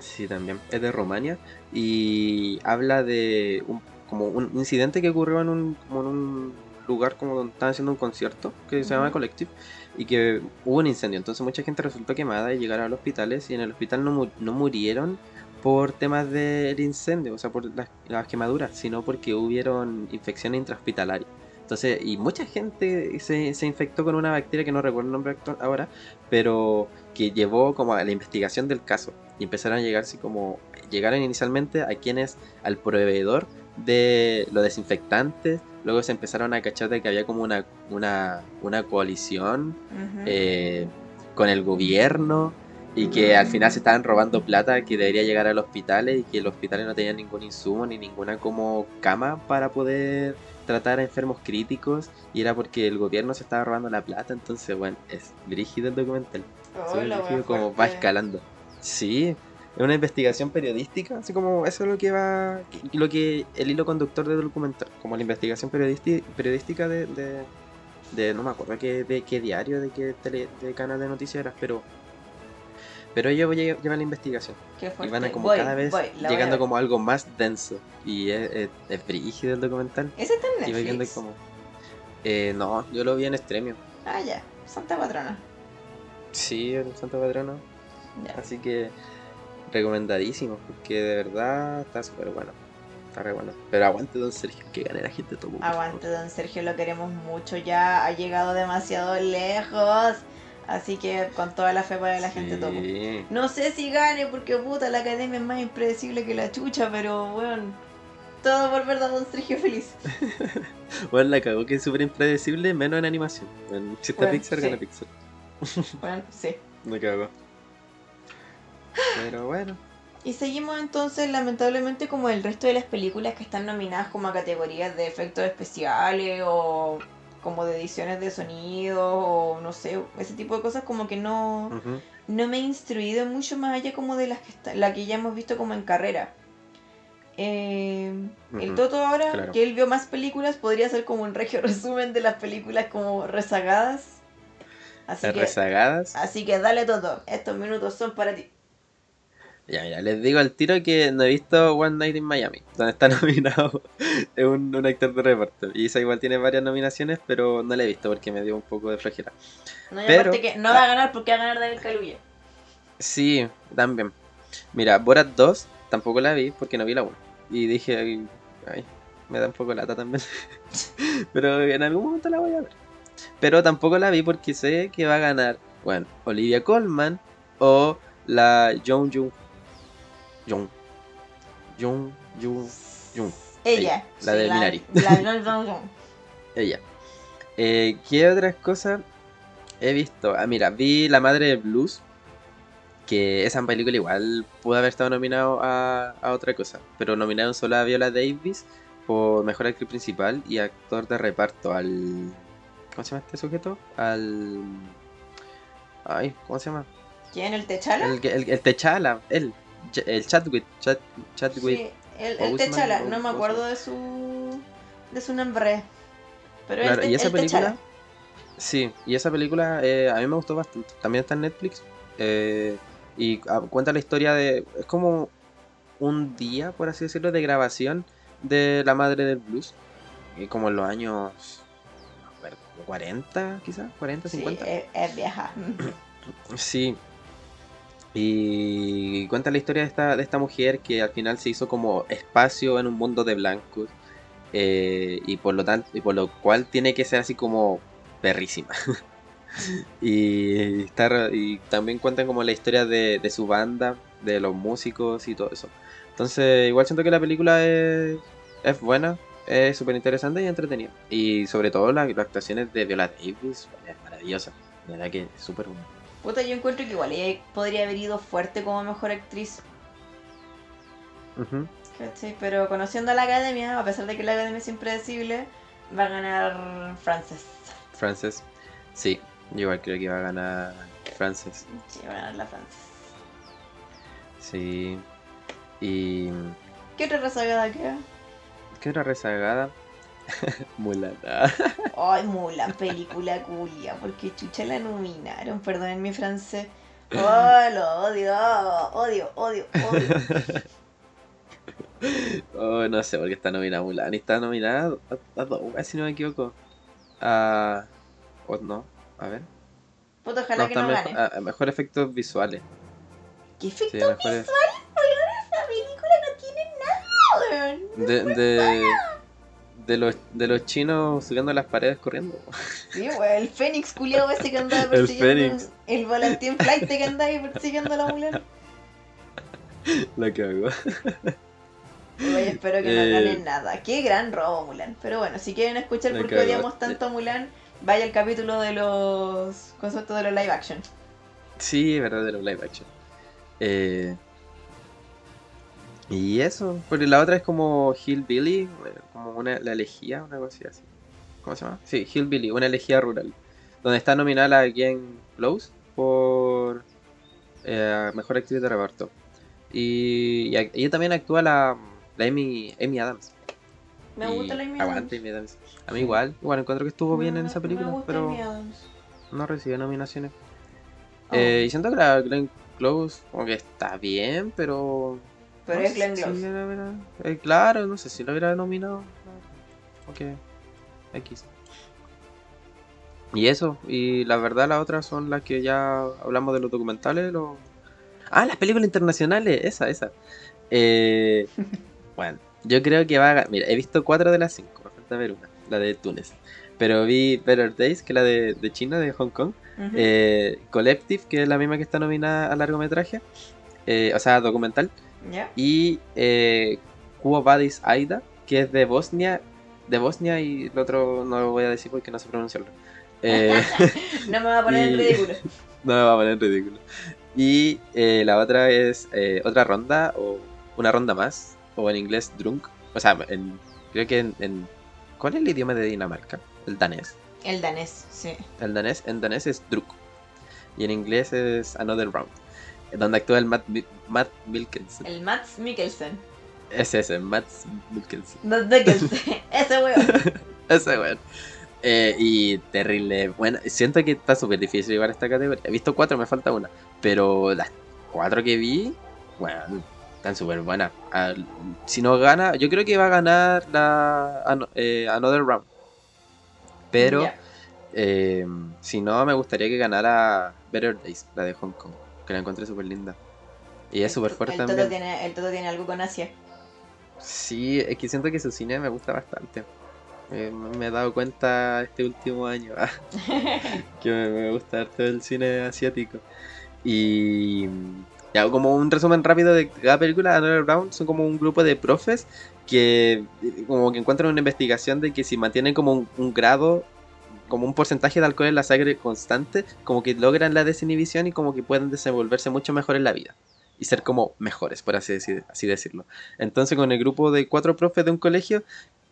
sí, también. Es de Rumania y habla de un, como un incidente que ocurrió en un, como en un lugar como donde estaban haciendo un concierto que se llama. Collective y que hubo un incendio. Entonces mucha gente resultó quemada y llegaron a los hospitales y en el hospital no, mu- no murieron por temas del incendio, o sea, por las, las quemaduras, sino porque hubieron infecciones intrahospitalarias. Entonces, y mucha gente se, se infectó con una bacteria que no recuerdo el nombre ahora, pero que llevó como a la investigación del caso. Y empezaron a llegar así como, llegaron inicialmente a quienes, al proveedor de los desinfectantes, luego se empezaron a cachar de que había como una, una, una coalición eh, con el gobierno y que al final se estaban robando plata que debería llegar a los hospitales y que los hospitales no tenían ningún insumo ni ninguna como cama para poder tratar a enfermos críticos y era porque el gobierno se estaba robando la plata. Entonces bueno es brígido el documental. Oh, brígido como va escalando. Sí es una investigación periodística así como eso es lo que va lo que el hilo conductor del documental como la investigación periodística de, de, de- no me acuerdo qué, de qué diario de qué tele, de canal de noticias era pero pero ellos lle- llevan la investigación Qué y van a como Voy, cada vez voy, voy a llegando como algo más denso y es, es, es brígido el documental ¿Ese está en y va viendo Netflix? como eh, no yo lo vi en Extremio Ah, ya. Santa Patrona. sí en Santo Patrono Ya. Así que recomendadísimo, porque de verdad está súper bueno. Está re bueno. Pero aguante, don Sergio, que gane la gente todo. Aguante, don Sergio, lo queremos mucho. Ya ha llegado demasiado lejos. Así que con toda la fe para la gente topo. No sé si gane porque puta la academia es más impredecible que la chucha, pero bueno. Todo por ver a Don Sergio feliz. <laughs> Bueno, la cagó que es súper impredecible, menos en animación. En, si está Bueno, Pixar, sí. gana Pixar. Bueno, sí. <laughs> Me cagó. Pero bueno. Y seguimos entonces, lamentablemente, como el resto de las películas que están nominadas como a categorías de efectos especiales o como de ediciones de sonido o no sé, ese tipo de cosas como que no, no me he instruido mucho más allá como de las que está, la que ya hemos visto como en carrera. Eh, El Toto ahora, claro. que él vio más películas, podría ser como un regio <laughs> resumen de las películas como rezagadas. Así que, rezagadas. así que dale Toto, estos minutos son para ti. Ya, mira, les digo al tiro que no he visto One Night in Miami, donde está <laughs> nominado es un, un actor de reparto. Y esa igual tiene varias nominaciones, pero no la he visto porque me dio un poco de flojera. No, Pero- que no va a ganar porque va a ganar David Kaluuya. Sí, también. Mira, Borat 2 tampoco la vi porque no vi la 1. Y dije, ay, ay, me da un poco lata también. <laughs> Pero en algún momento la voy a ver. Pero tampoco la vi porque sé que va a ganar, bueno, Olivia Colman o la Jung Jung. Jung. Jung Jung Jung. Ella. la sí, de Minari. La, la, la- la- Ella. Eh, ¿Qué otras cosas he visto? Ah, mira, vi La Madre de Blues. que esa película igual pudo haber estado nominado a, a otra cosa, pero nominaron solo a Viola Davis por mejor actriz principal y actor de reparto al. ¿Cómo se llama este sujeto? Al. Ay, ¿cómo se llama? ¿Quién? ¿El Techala? El, el, el Techala, él. El Chadwick. Chad, Chadwick. Sí, el, el Techala, no me acuerdo de su de su nombre. Pero Claro, el, y esa el película. Techala. Sí, y esa película eh, a mí me gustó bastante. También está en Netflix. eh, y ah, cuenta la historia de. Es como un día, por así decirlo, de grabación de la madre del blues. Y como en los años. no me acuerdo, 40, quizás, 40, Sí, 50. es, es vieja. Sí. Y cuenta la historia de esta, de esta mujer que al final se hizo como espacio en un mundo de blancos. eh, y por lo tanto, y por lo cual tiene que ser así como perrísima. <laughs> y, está y también cuentan como la historia de, su banda, de los músicos y todo eso. Entonces, igual siento que la película es, es buena, es súper interesante y entretenida. Y sobre todo la- las actuaciones de Viola Davis es maravillosa. De verdad que es súper. Puta, yo encuentro que igual ella podría haber ido fuerte como mejor actriz. ¿cachai? Pero conociendo a la academia, a pesar de que la academia es impredecible, va a ganar Frances. Frances. Sí, yo igual creo que va a ganar Frances. Sí, va a ganar la Frances. Sí. Y. ¿Qué otra rezagada queda? ¿Qué otra rezagada? <laughs> Mulan. Ah. <laughs> Ay, Mulan, película culia, porque chucha la nominaron, perdonen mi francés. Oh, lo odio, odio, odio, odio. <laughs> Oh, no sé por qué está nominada Mulan. Y está nominada a, dos, si no me equivoco. A. O no, a ver. Puta, ojalá No, que no mejo- gane. a- a mejor efectos visuales. ¿Qué Sí, efecto mejores. Esa película no tiene nada, weón. De, de, de, los, de los chinos subiendo las paredes corriendo. Sí, weón, el Fénix culiado ese que andaba <laughs> El persiguiendo. Fénix. El Valentín Flight que andaba ahí persiguiendo a la Mulan. <laughs> La cago. Oye, espero que no Eh. ganen nada. Qué gran robo, Mulan. Pero bueno, si quieren escuchar por qué cago. odiamos tanto a Mulan, vaya al capítulo de los conceptos de los live action. Sí, verdadero live action. Eh, y eso, porque la otra es como Hillbilly, eh, como una, la elegía, una cosa así. ¿Cómo se llama? Sí, Hillbilly, una elegía rural. Donde está nominada la Glenn Close por eh, mejor actriz de reparto. Y, ella también actúa la, la Amy, Amy Adams. Me Y gusta la Amy Aguante Adams. Amy Adams. A mí igual, igual encuentro que estuvo bien en esa Me película, gusta pero Amy Adams. no recibió nominaciones. Oh, Eh, y siento que la Glenn Close como que está bien, pero... pero no es Glenn sé Close. si la hubiera- eh, claro, no sé si lo hubiera nominado. Ok, X. Y eso, y la verdad las otras son las que ya hablamos de los documentales. Los... Ah, las películas internacionales, esa, esa. Eh, <laughs> bueno, yo creo que va a... Mira, he visto cuatro de las cinco, me falta ver una, la de Túnez. Pero vi Better Days, que es la de, de China, de Hong Kong. Eh, Collective, que es la misma que está nominada a largometraje, eh, o sea, documental, ¿Ya? y eh, Quo Vadis Aida, que es de Bosnia, de Bosnia y el otro no lo voy a decir porque no sé pronunciarlo. Eh, <laughs> No me va a poner en <laughs> ridículo. <laughs> no me va a poner en ridículo. Y eh, la otra es eh, otra ronda o una ronda más, o en inglés drunk, o sea, en- creo que en, en- ¿Cuál es el idioma de Dinamarca? El danés. El danés, sí. El danés, en danés es Druk. Y en inglés es Another Round. Donde actúa el Matt, Mi- Matt Wilkinson. El Mats Mikkelsen. Es ese, Matt Wilkinson. No Mikkelsen. <laughs> Ese weón. <laughs> Ese weón. Eh, y terrible. Bueno, siento que está súper difícil llevar esta categoría. He visto cuatro, me falta una. Pero las cuatro que vi, bueno, están súper buenas. Si no gana, yo creo que va a ganar la eh, Another Round. Pero. Eh, si no, me gustaría que ganara Better Days, la de Hong Kong, la encontré súper linda. Y es súper fuerte el Toto también. tiene, el Toto tiene algo con Asia. Sí, es que siento que su cine me gusta bastante. Eh, me he dado cuenta este último año ah, <laughs> que me, me gusta harto el cine asiático. Y ya, como un resumen rápido de cada película, Another Round son como un grupo de profes que como que encuentran una investigación de que si mantienen como un, un grado como un porcentaje de alcohol en la sangre constante, como que logran la desinhibición y como que pueden desenvolverse mucho mejor en la vida. Y ser como mejores, por así, decir, así decirlo. Entonces con el grupo de cuatro profes de un colegio,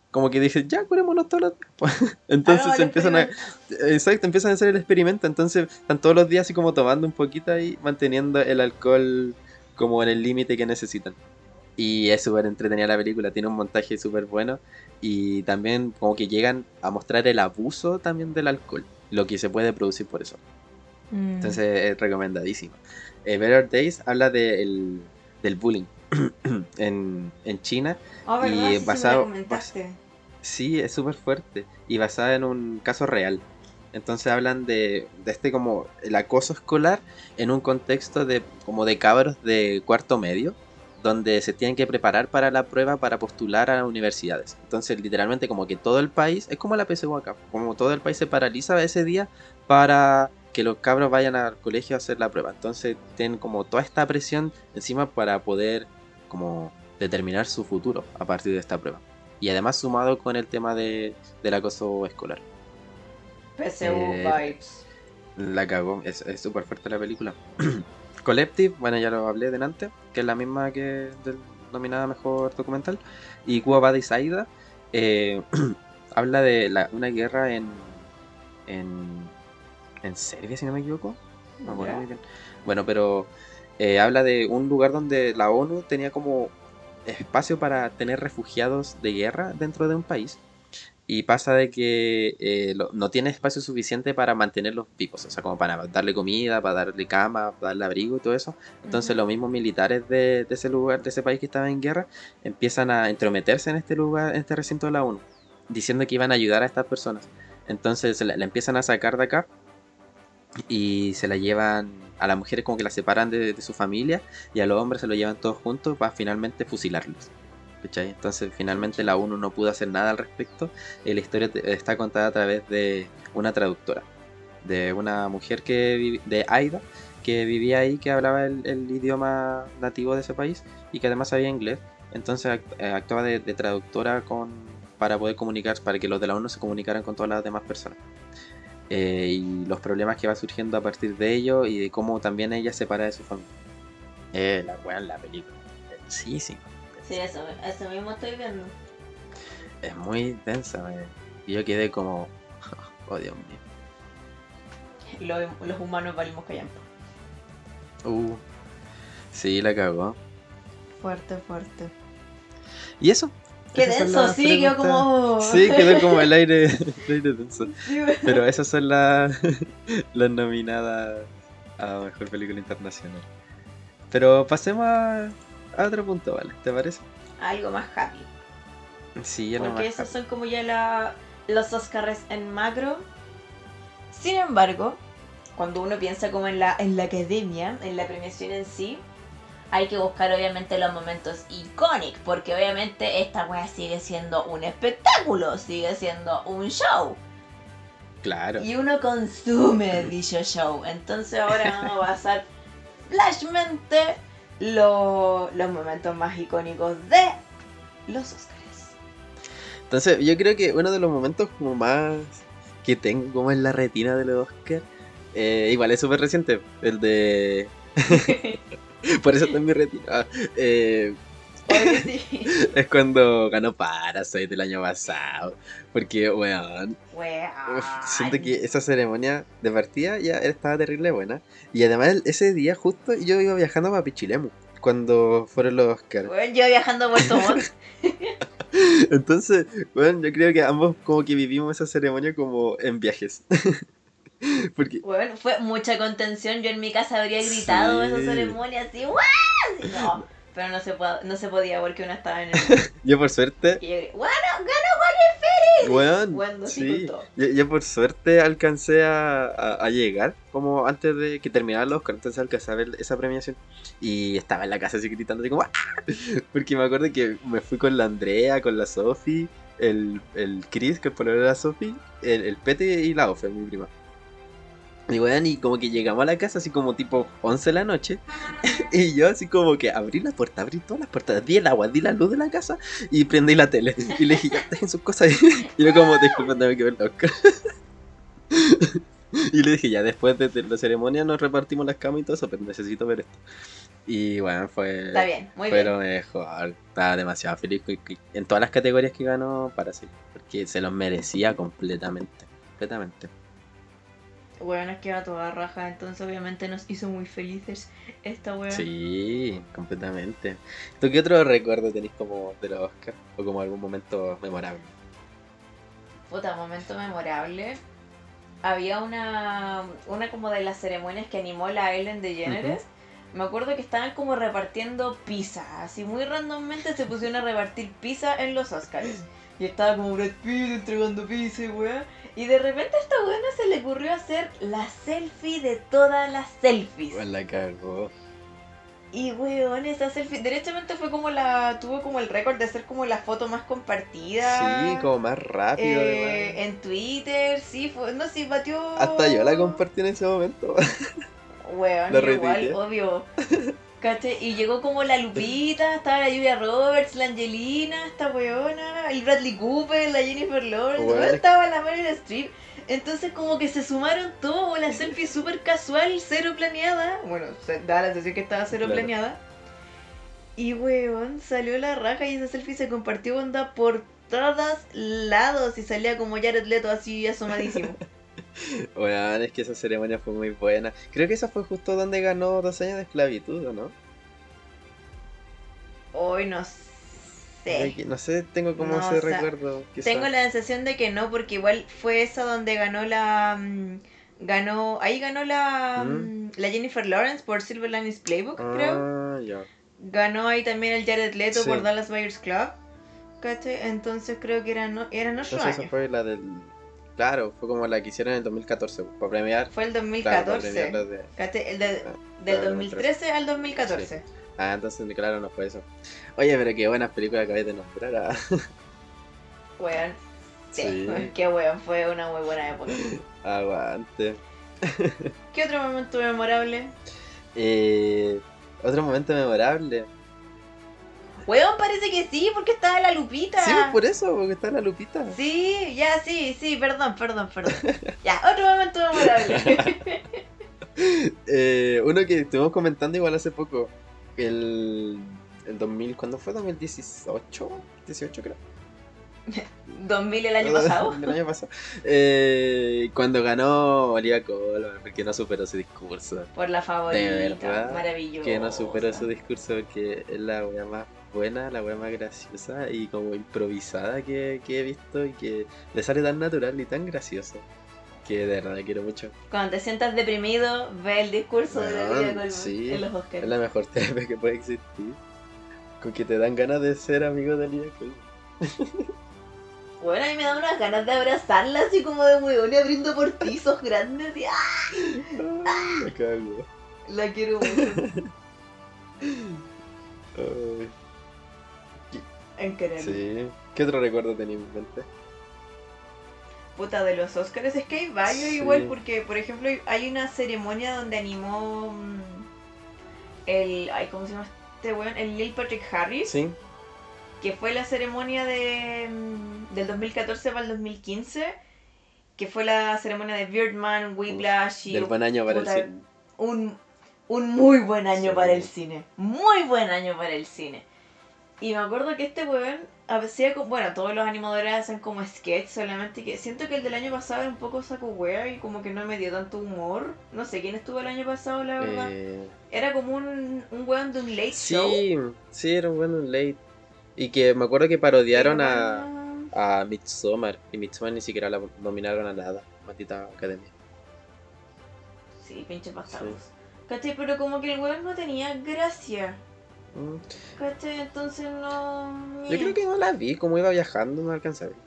como que dicen, ya, curémonos todos los días. <laughs> Entonces empiezan a... Exacto, empiezan a hacer el experimento. Entonces están todos los días así como tomando un poquito y manteniendo el alcohol como en el límite que necesitan. Y es súper entretenida la película, tiene un montaje súper bueno. Y también como que llegan a mostrar el abuso también del alcohol, lo que se puede producir por eso. Mm. Entonces es recomendadísimo. Eh, Better Days habla de el- del bullying <clears throat> en, en China. Oh, y Sí, basado- comentaste. Sí, es súper fuerte y basada en un caso real. Entonces hablan de, de este como el acoso escolar en un contexto de como de cabros de cuarto medio, donde se tienen que preparar para la prueba para postular a las universidades. Entonces literalmente como que todo el país, es como la PSU acá, como todo el país se paraliza ese día para que los cabros vayan al colegio a hacer la prueba. Entonces tienen como toda esta presión encima para poder como determinar su futuro a partir de esta prueba. Y además sumado con el tema de, del acoso escolar. PSU Eh, Vibes. La cagó, es es súper fuerte la película. <clears throat> Collective, bueno, ya lo hablé delante, que es la misma que del, nominada mejor documental. Y Cuba Bad Saida eh, <clears throat> habla de la- una guerra en, en, en Serbia, si no me equivoco. No muy bien. Bueno, pero eh, habla de un lugar donde la ONU tenía como espacio para tener refugiados de guerra dentro de un país. Y pasa de que eh, lo- no tiene espacio suficiente para mantenerlos vivos, o sea, como para darle comida, para darle cama, para darle abrigo y todo eso. Entonces los mismos militares de, de ese lugar, de ese país que estaba en guerra, empiezan a entrometerse en este lugar, en este recinto de la ONU, diciendo que iban a ayudar a estas personas. Entonces la, la empiezan a sacar de acá y se la llevan a las mujeres como que la separan de, de su familia y a los hombres se lo llevan todos juntos para finalmente fusilarlos. ¿Cachai? Entonces finalmente la ONU no pudo hacer nada al respecto. y la historia está contada a través de una traductora, de una mujer que de Aida, que vivía ahí, que hablaba el, idioma nativo de ese país y que además sabía inglés. Entonces eh, actuaba de, traductora con, para poder comunicar, para que los de la ONU se comunicaran con todas las demás personas. Eh, y los problemas que va surgiendo a partir de ello y de cómo también ella se separa de su familia. Eh, la weá en la película. Sí, sí. Sí, eso, eso mismo estoy viendo. Es muy densa. me- Y yo quedé como. <laughs> Oh, Dios mío. Lo- los humanos valimos callampa. Uh, sí, la cagó. Fuerte, fuerte. ¿Y eso? Qué denso, sí, quedó como. Sí, quedó como el aire, <laughs> el aire denso. <laughs> Sí. Pero esas son las, las nominadas a mejor película internacional. Pero pasemos a, a otro punto, ¿vale? ¿Te parece? Algo más happy. Sí, ya no Porque más. esos son como ya la, los Oscars en macro. Sin embargo, cuando uno piensa como en la, en la academia, en la premiación en sí, hay que buscar obviamente los momentos icónicos, porque obviamente esta wea sigue siendo un espectáculo, sigue siendo un show. Claro. Y uno consume dicho show. Entonces ahora vamos a pasar <laughs> flashmente lo- los momentos más icónicos de los Oscars. Entonces, yo creo que uno de los momentos como más que tengo como en la retina de los Oscar, eh, igual es súper reciente, el de... <laughs> <laughs> Por eso está en mi retina. Ah, eh, sí. <laughs> es cuando ganó Parasite el año pasado. Porque, weón, Weón. uf, siento que esa ceremonia de partida ya estaba terrible buena. Y además ese día justo yo iba viajando para Pichilemu. Cuando fueron los Oscars. Weón, yo viajando a Puerto Montt. Entonces, bueno, yo creo que ambos como que vivimos esa ceremonia como en viajes. <laughs> Porque, Weón, fue mucha contención. Yo en mi casa habría gritado Sí. esa ceremonia así, ¡guau! Así, No, pero no se, no se podía porque uno estaba en el. <laughs> yo por suerte, Y yo ¡Bueno, ganó Bueno, sí, yo, yo por suerte alcancé a, a- a llegar como antes de que terminara los Oscar, entonces alcancé a ver esa premiación y estaba en la casa así gritando así como ¡Ah! <laughs> porque me acuerdo que me fui con la Andrea, con la Sofi, el, el Chris, que por la Sofi, el, el Pete y la Ofe, mi prima. Y weón, y como que llegamos a la casa así como tipo 11 de la noche. <laughs> y yo así como que abrí la puerta, abrí todas las puertas, di el agua, di la luz de la casa y prendí la tele. <laughs> Y le dije, ya dejen sus cosas ahí. <laughs> Y yo como, disculpen, tengo que ver y le dije, ya después de la ceremonia nos repartimos las camas y todo eso, pero necesito ver esto. Y bueno, fue. Está bien, muy fue lo bien. mejor. Estaba demasiado feliz en todas las categorías que ganó para sí. Porque se los merecía completamente. Completamente. Bueno, es que va toda raja, entonces obviamente nos hizo muy felices esta wea. Sí, completamente. ¿Tú qué otro recuerdo tenés como de los Oscars? O como algún momento memorable? Puta, momento memorable. Había una, una como de las ceremonias que animó la Ellen DeGeneres. Me acuerdo que estaban como repartiendo pizza. Así muy randommente se pusieron a repartir pizza en los Oscars. Y estaba como Brad Pitt entregando pizza y weá. Y de repente a esta buena se le ocurrió hacer la selfie de todas las selfies. Igual la cagó. Y weón, esa selfie, derechamente fue como la, tuvo como el récord de ser como la foto más compartida. Sí, como más rápido. eh, además. en Twitter, sí, fue, no, sí, batió. Hasta yo la compartí en ese momento. Weón, igual, obvio. <laughs> ¿Caché? Y llegó como la Lupita, estaba la Julia Roberts, la Angelina, esta weona, el Bradley Cooper, la Jennifer Lawrence, es- estaba la Meryl Streep. Entonces como que se sumaron todos, la selfie súper casual, cero planeada. Bueno, se da la sensación que estaba cero Claro. planeada. Y weón, salió la raja y esa selfie se compartió onda por todos lados y salía como Jared Leto así asomadísimo. <laughs> <laughs> Weón, es que esa ceremonia fue muy buena. Creo que esa fue justo donde ganó dos años de esclavitud, ¿o no? Hoy no Creo sé. No sé, tengo como No, ese o sea, recuerdo. quizá. Tengo la sensación de que no, porque igual fue esa donde ganó la. mm, ganó. Ahí ganó la. ¿Mm? mm, La Jennifer Lawrence por Silver Linings Playbook, creo. Ah, ya. Ganó ahí también el Jared Leto Sí. por Dallas Buyers Club. ¿Cachai? Entonces creo que eran, eran 8 Entonces esa años. fue la del... Claro, fue como la que hicieron en el 2014, para premiar. Fue el Claro, para 2014. premiar los de... El de- Ah, del claro, 2013 al 2014. Ah, entonces claro, no fue eso. Oye, pero qué buenas películas acabé de nombrar. ah. <laughs> Weón. Sí, Sí. <laughs> qué weón, fue una muy buena época. <laughs> Aguante. ¿Qué otro momento memorable? Eh, otro momento memorable. Weón, parece que sí, porque estaba la Lupita. Sí, pues, por eso, porque está la Lupita. Sí, ya, sí, sí, perdón, perdón, perdón. Ya, otro momento memorable. <laughs> Eh, uno que estuvimos comentando igual hace poco. El, el 2000, ¿cuándo fue? ¿2018? 18 creo. 2000 el año <laughs> pasado. el año pasado. Eh, cuando ganó Olivia Colman, porque no superó su discurso. Por la favorita. De verdad, Maravilloso. Que no superó su discurso porque es la wea más buena, la wea más graciosa y como improvisada que, que he visto y que le sale tan natural y tan gracioso. Que de verdad quiero mucho. Cuando te sientas deprimido, ve el discurso de Colman sí. en los Oscars. Es la mejor terapia que puede existir. Con que te dan ganas de ser amigo de Olivia Colman. Bueno, a mí me da unas ganas de abrazarla así como de weón y abriendo portizos <laughs> grandes. Y, ¡ah! Ay, me cago. La quiero mucho. <laughs> En quererla. sí. ¿Qué otro recuerdo tenía en mente? Puta de los Oscars. Es que hay varios Sí. igual porque, por ejemplo, hay una ceremonia donde animó mm, el... Ay, ¿cómo se llama este weón? El Neil Patrick Harris. Sí. que fue la ceremonia de, mm, del 2014 para el 2015, que fue la ceremonia de Birdman, Whiplash y Del buen año para el cine. Un, un muy buen año Sí. para el cine, muy buen año para el cine. Y me acuerdo que este weón hacía, co- bueno, todos los animadores hacen como sketch, solamente que siento que el del año pasado era un poco saco wea y como que no me dio tanto humor. No sé quién estuvo el año pasado, la verdad. Eh, Era como un, un weón de un late show. sí, sí, era un buen late. Y que me acuerdo que parodiaron Pero a, a Midsommar. Y Midsommar ni siquiera la nominaron a nada. Maldita academia. Sí, pinche bastardos. ¿Cachai? Pero como que el weón no tenía gracia. ¿Cachai? Entonces no. Yo creo que no la vi, como iba viajando, no alcanzé a ver.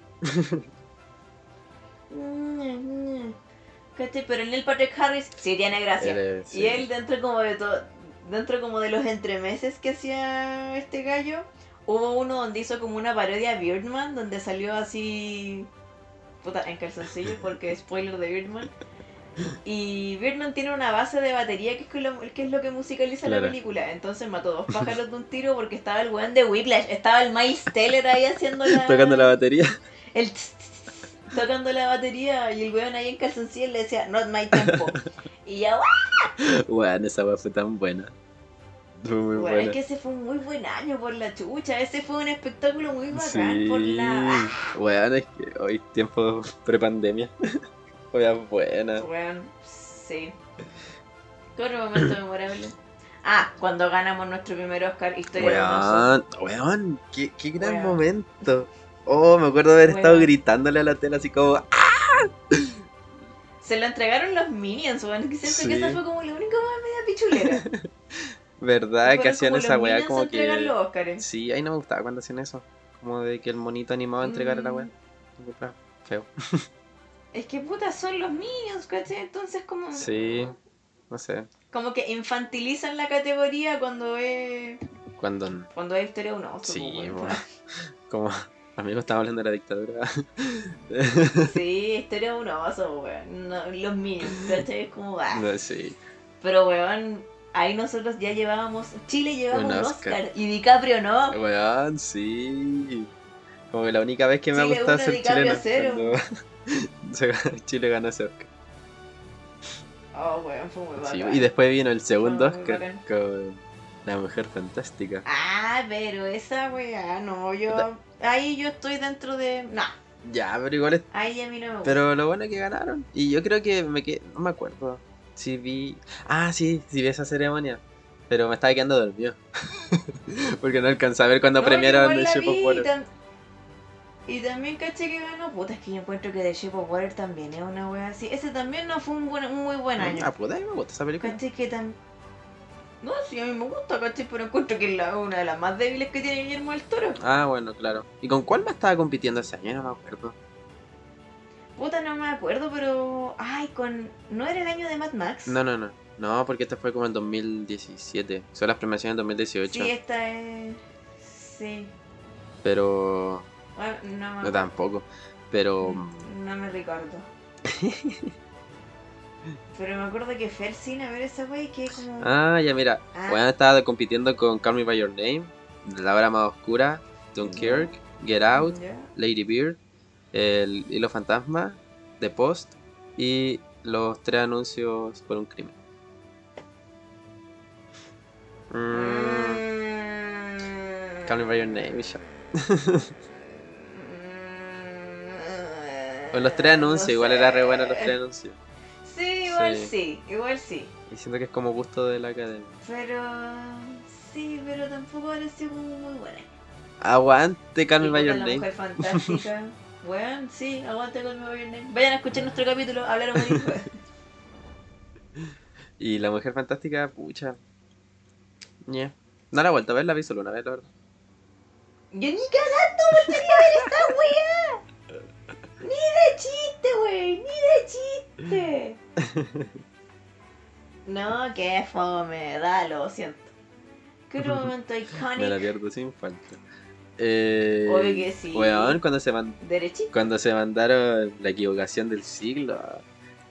Pero el Neil Patrick Harris sí tiene gracia. Él, sí. Y él dentro como de todo. Dentro como de los entremeses que hacía este gallo, hubo uno donde hizo como una parodia a Birdman, donde salió así. Puta, en calzoncillos, porque spoiler de Birdman. Y Birdman tiene una base de batería que es, lo, que es lo que musicaliza la película. Entonces mató dos pájaros de un tiro porque estaba el weón de Whiplash, estaba el Miles Teller ahí haciendo la. Tocando la batería. El tss, tss, tocando la batería y el weón ahí en calzoncillo le decía, not my tempo. Y ya, ¡guau! Weón, esa weá fue tan buena. Fue muy Weón, buena. es que ese fue un muy buen año por la chucha. Ese fue un espectáculo muy bacán Sí, por la. weón, es que hoy tiempo prepandemia. Weón, buena. Weón, sí. ¿Qué otro momento memorable? Ah, cuando ganamos nuestro primer Oscar, Historia de un oso. Weón, weón, qué, qué gran Weón. momento. Oh, me acuerdo de haber estado Weón. gritándole a la tele así como. "Ah". Se lo entregaron los Minions, weón. Que siento que esa fue como la única más media pichulera. <laughs> ¿Verdad? que hacían esa weá a como entregar que. los. Sí, ahí no me gustaba cuando hacían eso. Como de que el monito animado entregara la Mm. weá. Me gustaba. Feo. Es que puta son los Minions, ¿cachai? Entonces como... Sí, no sé. Como que infantilizan la categoría cuando es... Cuando. Cuando es historia de un oso. Sí, weón. weón. <laughs> Como. Amigos, estamos hablando de la dictadura. <laughs> Sí, historia de un oso, weón. No, los Minions, ¿cachai? Es como... ah. No, sí. Pero, weón, ahí nosotros ya llevábamos... Chile llevaba Un Oscar. Oscar. y DiCaprio no. Weón, sí. Como que la única vez que me ha Chile gustado uno, ser DiCaprio chileno. cero. cuando <laughs> Chile ganó ese Oscar. Oh, weón, fue muy Sí, y después vino el segundo Oscar con La Mujer Fantástica. Ah, pero esa weá, no, yo... Ahí yo estoy dentro de... No, Ya, pero igual es... ahí a mí no me gusta. Pero lo bueno es que ganaron. Y yo creo que me quedé... No me acuerdo. Si vi... Ah, sí, sí vi esa ceremonia. Pero me estaba quedando dormido. <laughs> Porque no alcancé a ver cuando No, premiaron el Shape of Water. Y, tam- y también caché que ganó. Puta, es que yo encuentro que The Shape of Water también es una wea así. Ese también no fue un, buen, un muy buen año. Ah, puta, a mí me gusta esa película. Caché que también. No, sí, a mí me gusta, caché, pero encuentro que es la- una de las más débiles que tiene Guillermo del Toro. Ah, bueno, claro. ¿Y con cuál me estaba compitiendo ese año? No me acuerdo. Puta, no me acuerdo, pero. Ay, con. ¿No era el año de Mad Max? No, no, no. No, porque este fue como en 2017. Son las premiaciones en 2018. Sí, esta es. Sí. Pero. No, me No tampoco. Pero. No me recuerdo. <laughs> pero me acuerdo que Fer sin a ver esa wea y que como. Ah, ya mira. Ah. Bueno, estaba compitiendo con Call Me By Your Name, La Hora Más Oscura, Dunkirk, Get Out. Lady Bird, El Hilo Fantasma, The Post y los tres anuncios por un crimen. Mm, Mm. Call Me By Your Name ya. <laughs> Con los tres <laughs> anuncios, No igual sé. era re bueno los tres anuncios. Sí, igual Sí. sí. igual sí. Y siento que es como gusto de la academia. Pero. Sí, pero tampoco pareció como muy buena. Aguante Call Me Y By puta, Your la Name. mujer fantástica. <laughs> Weón, sí, aguante mi Your Name. Vayan a escuchar nuestro capítulo, hablar o morir. Y la mujer fantástica, pucha. Ñe. No la he vuelto a ver, la vi solo una vez, la verdad. Yo ni cagando volvería a ver esta wea. Ni de chiste, wey, ni de chiste. <laughs> No, que fome, da, lo siento. ¿Qué otro <laughs> momento Me la icónico? pierdo sin falta. Eh, Obvio que sí. Weón, cuando se, man- cuando se mandaron la equivocación del siglo.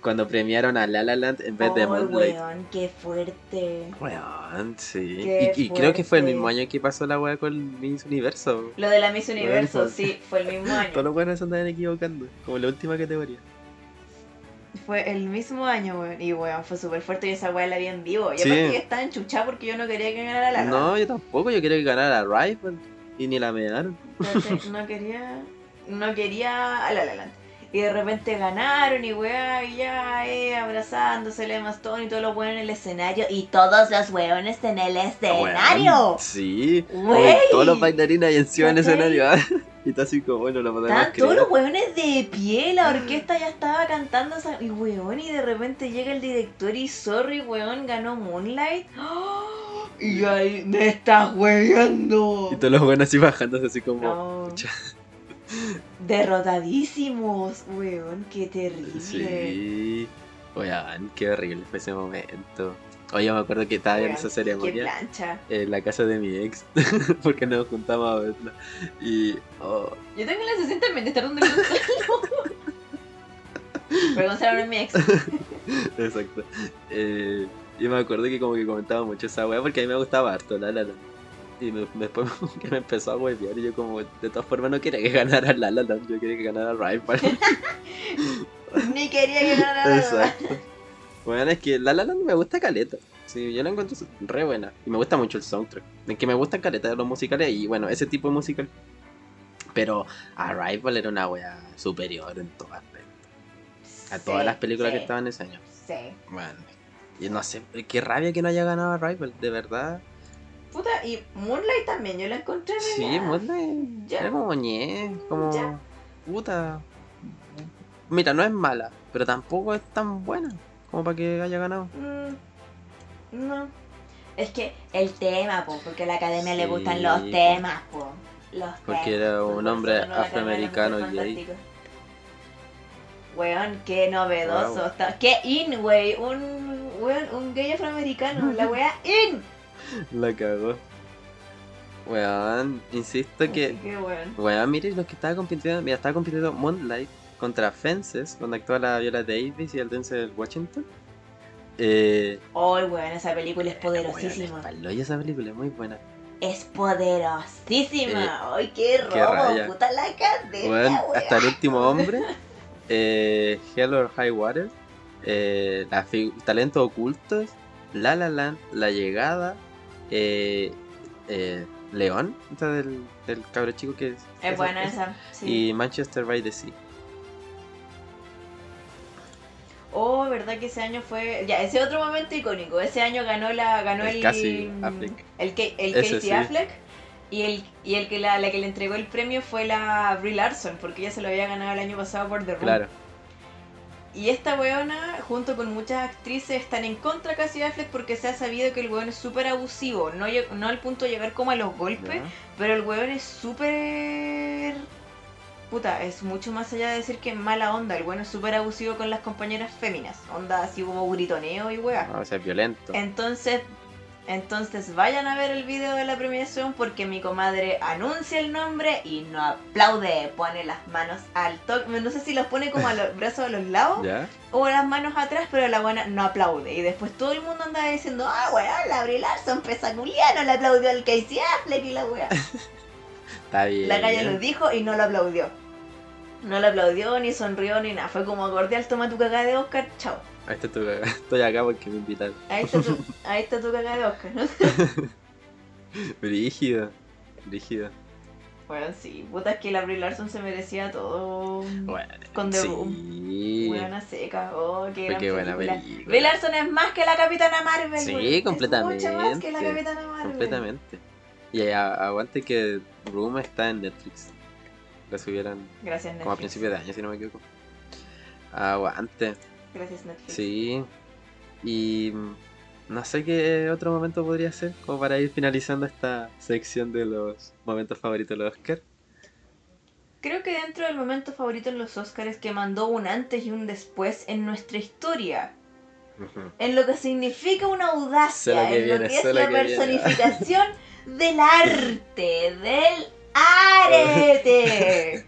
Cuando premiaron a La La Land en vez de Ay, Moonlight. weón, qué fuerte. Weón, sí. Qué Y, y creo que fue el mismo año que pasó la weá con Miss Universo. Lo de la Miss Universo, Bueno. sí, fue el mismo <laughs> año. Todos los buenos se andaban equivocando. Como la última categoría. Fue el mismo año, weón. Y weón, fue súper fuerte y esa weá la vi en vivo. Y Sí. aparte que estaba enchuchada porque yo no quería que ganara la No, yo tampoco. Yo quería que ganara Rival. Y ni la mearon. Entonces, no quería. No quería a la La Land. Y de repente ganaron y weá, y ya, eh, abrazándose Emma Stone y todos los weones en el escenario. Y todos los weones en el escenario. Weón, Sí. Wey. Todos los bailarines ahí encima en el escenario. ¿ah? <laughs> y está así como, bueno, podemos Estaban todos los weones de pie, la orquesta ya estaba <gasps> cantando esa... Y weón, y de repente llega el director y sorry, weón, ganó Moonlight. ¡Ah! <gasps> Y ahí, me estás weyando. Y todos los buenos así bajándose así como... No. Derrotadísimos, weón, qué terrible. Sí. Weón, qué horrible fue ese momento. Oye, me acuerdo que estaba en esa ceremonia en la casa de mi ex. <laughs> porque nos juntamos a verla. Y... oh, Yo tengo la sensación también de estar donde Gonzalo. Pero Gonzalo no es mi ex. Exacto. Eh, y me acuerdo que como que comentaba mucho esa weá porque a mí me gustaba harto La La. Y me- después <laughs> que me empezó a huevear y yo como de todas formas no quería que ganara La La Land, yo quería que ganara Rival. <laughs> Ni quería que ganara la. Exacto. Bueno, es que La La Land me gusta caleta. Sí, yo la encuentro re buena. Y me gusta mucho el soundtrack. Es que me gustan caleta de los musicales y bueno, ese tipo de musical. Pero Arrival era una wea superior en todo aspecto. A todas Sí, las películas sí, que estaban ese año. Sí. Bueno, y no sé, qué rabia que no haya ganado Arrival, de verdad. Puta, y Moonlight también, yo la encontré Sí, Moonlight Ya. era como ñe, como Ya. puta. Mira, no es mala, pero tampoco es tan buena como para que haya ganado. Mm, no. Es que el tema, po, porque a la academia le gustan los temas, po. Los Porque temas, era un hombre afroamericano gay. Weón, qué novedoso. Wow. Qué in, wey. Un, weón, un gay afroamericano. La <laughs> wea in. <laughs> La cagó. Weón, insisto que. Que, weón. Weón, mire lo que estaba compitiendo. Mira, estaba compitiendo Moonlight contra Fences, donde actúa la Viola Davis y el Denzel Washington. Eh, Oh, weón, esa película es weón, poderosísima. es palo, y esa película es muy buena. Es poderosísima. Ay, qué robo. qué raya. Puta la academia, Weón, weón. hasta el último <laughs> hombre, eh, Hell or High Water, eh, Talentos Ocultos, La La Land, La Llegada, eh, eh, León, esa del, del cabro chico que es. Es buena esa. Sí. Y Manchester by the Sea. Oh, verdad que ese año fue. Ya, ese otro momento icónico. Ese año ganó la ganó El el. Casey Affleck. El, Casey sí. Affleck. Y el, y el que la, la que le entregó el premio fue la Brie Larson, porque ella se lo había ganado el año pasado por The Room. Claro. Y esta weona, junto con muchas actrices, están en contra de Casey Affleck porque se ha sabido que el weón es súper abusivo. No, no al punto de llegar como a los golpes, pero el weón es súper. Puta, es mucho más allá de decir que es mala onda. El weón es súper abusivo con las compañeras féminas. Onda así como gritoneo y weá. No, o sea, es violento. Entonces, entonces vayan a ver el video de la premiación porque mi comadre anuncia el nombre y no aplaude. Pone las manos al toque. No sé si los pone como a los <laughs> brazos a los lados ¿Ya? o las manos atrás, pero la buena no aplaude. Y después todo el mundo anda diciendo, ah, weá, la Brie Larson pesa culiano, le aplaudió al Casey Affleck y la weá. <laughs> Está bien. La galla lo dijo y no lo aplaudió. No lo aplaudió, ni sonrió, ni nada. Fue como cordial, toma tu cagada de Oscar, chao. Ahí está tu cagada. <laughs> Estoy acá porque me invitaron. Ahí está tu, <laughs> ahí está tu cagada de Oscar, ¿no? <laughs> Brígido. Brígido. Bueno, sí, puta, es que la Brie Larson se merecía todo. Bueno. Con The sí. Buena seca, oh, qué, gran Qué buena película. Brie Larson es más que la Capitana Marvel. Sí, weón. Es completamente. mucho más que la Capitana Marvel. Completamente. Y a- aguante que Room está en Netflix. La subieron Gracias, Netflix. como a principios de año, si no me equivoco. Aguante. Gracias, Netflix. Sí. Y mm, no sé qué otro momento podría ser, como para ir finalizando esta sección de los momentos favoritos de los Oscar. Creo que dentro del momento favorito en los Oscars que mandó un antes y un después en nuestra historia. En lo que significa una audacia, en lo que es la que viene. personificación <laughs> del arte, del arete.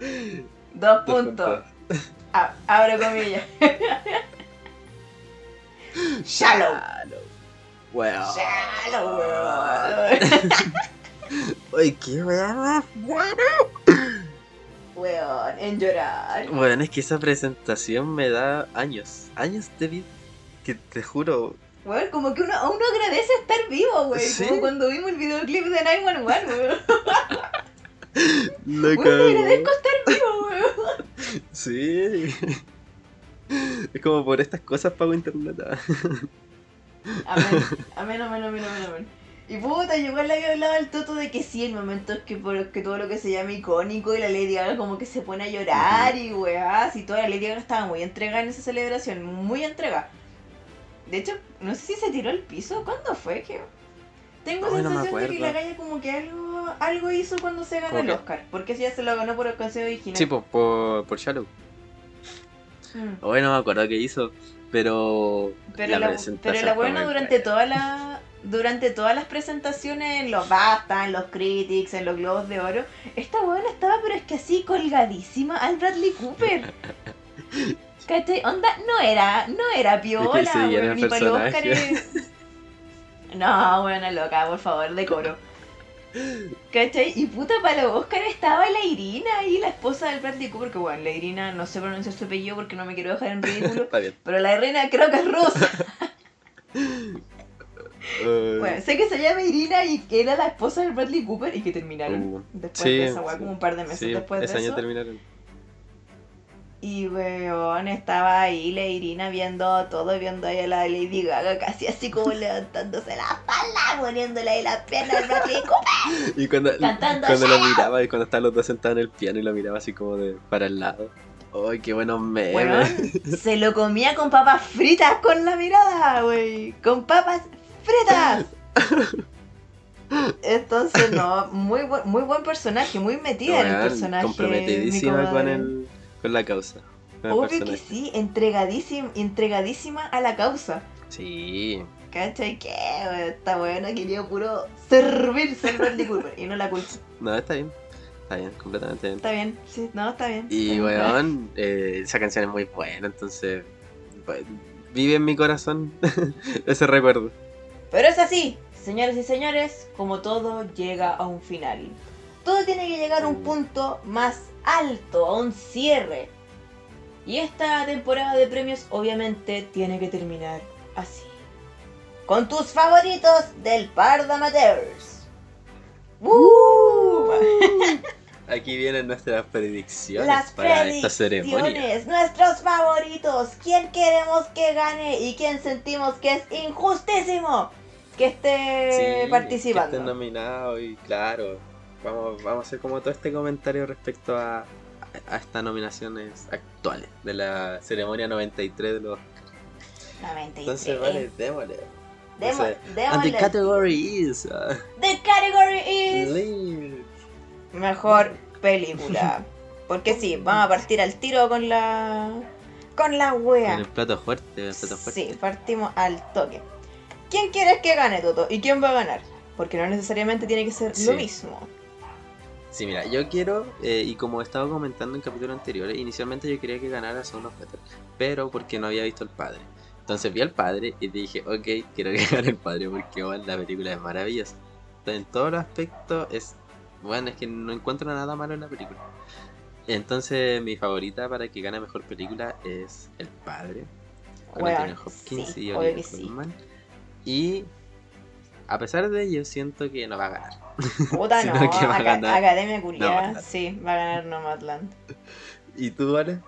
<laughs> Dos puntos. Ah, abro comillas. Shallow. Shallow. Wow. Shallow, weón. Ay, qué weá más buena. Weón, en llorar. Bueno, es que esa presentación me da años, años de vida. Que te juro, Weón, como que uno, uno agradece estar vivo, weón. Sí. Como cuando vimos el videoclip de 911, weón. <laughs> la Weón, agradezco estar vivo, weón. Sí. Es como por estas cosas pago internet. Amén, amén, amén, amén, amén. Y puta, yo igual había hablado al Toto de que sí, el momento es que, por, que todo lo que se llama icónico y la Lady Gaga como que se pone a llorar y weá, y toda la Lady Gaga estaba muy entregada en esa celebración, muy entregada. De hecho, no sé si se tiró al piso, ¿cuándo fue? que Tengo Ay, no sensación de que la galla como que algo, algo hizo cuando se ganó ¿Por el? Oscar, porque si ya se lo ganó por el consejo original. Sí, pues por, por Shallow. Mm. Hoy no me acuerdo qué hizo, pero. Pero la, presentación pero la buena durante buena. toda la durante todas las presentaciones en los BAFTA, en los Critics, en los Globos de Oro, esta buena estaba pero es que así colgadísima al Bradley Cooper. <laughs> ¿Cachai? Onda, no era, no era piola, weón, el ni para los. Oscars. No, buena loca, por favor, decoro. ¿Cachai? Y puta, para los Oscar estaba la Irina y la esposa del Bradley Cooper, que bueno, la Irina no sé pronunciar su apellido porque no me quiero dejar en <laughs> ridículo, Está bien. pero la Irina creo que es rusa. <laughs> Bueno, sé que se llama Irina y que era la esposa del Bradley Cooper y que terminaron Uh, después sí, de esa weá, sí. como un par de meses sí, después de ese año eso. terminaron. Y weón, estaba ahí la Irina viendo todo, viendo ahí a la Lady Gaga casi así como levantándose la espalda, poniéndole ahí las piernas Bradley Cooper. Y cuando, Cantando cuando lo miraba y cuando estaban los dos sentados en el piano y lo miraba así como de para el lado. ¡Ay, qué buenos memes! Se lo comía con papas fritas con la mirada, wey. Con papas fritas. Entonces, no, muy buen, muy buen personaje, muy metida en el personaje. comprometidísima con, el, con la causa. con Obvio que sí, entregadísima, entregadísima a la causa. Sí, ¿Cachai? Que esta buena quería puro servirse el Bradley Cooper y no la culpa. <laughs> no, está bien. Está bien, completamente bien. Está bien, sí, no, está bien. Y está bien. weón, eh, esa canción es muy buena, entonces pues, vive en mi corazón <laughs> ese recuerdo. Pero es así, señores y señores, como todo llega a un final. Todo tiene que llegar a un punto más alto, a un cierre. Y esta temporada de premios obviamente tiene que terminar así. Con tus favoritos del par de amateurs. ¡Uh! <laughs> Aquí vienen nuestras predicciones Las para esta ceremonia. nuestros favoritos, quién queremos que gane y quién sentimos que es injustísimo que esté Sí, participando. Que estén nominados y claro, vamos, vamos a hacer como todo este comentario respecto a, a estas nominaciones actuales de la ceremonia 93 de los 93. Entonces, vale, démosle. Demo-. And the category is uh, The category is lead. mejor película. Porque sí, vamos a partir al tiro con la con la Con wea. el plato fuerte, el plato fuerte. Sí, partimos al toque. ¿Quién quieres que gane, Toto? ¿Y quién va a ganar? Porque no necesariamente tiene que ser Sí. lo mismo. Sí, mira, yo quiero, eh, y como estaba comentando en capítulos anteriores, inicialmente yo quería que ganara Son of Metal, pero porque no había visto el padre. Entonces vi al padre y dije, ok, quiero <laughs> que gane el padre porque bueno, la película es maravillosa. En todos los aspectos es, bueno, es que no encuentro nada malo en la película. Entonces mi favorita para que gane mejor película es El Padre, con Weón, Anthony Hopkins sí, y Olivia sí. Colman. Y a pesar de ello, siento que no va a ganar. Puta <laughs> no, que va a Aca- ganar Academia Nomadland. sí, va a ganar Nomadland. ¿Y tú, Vale?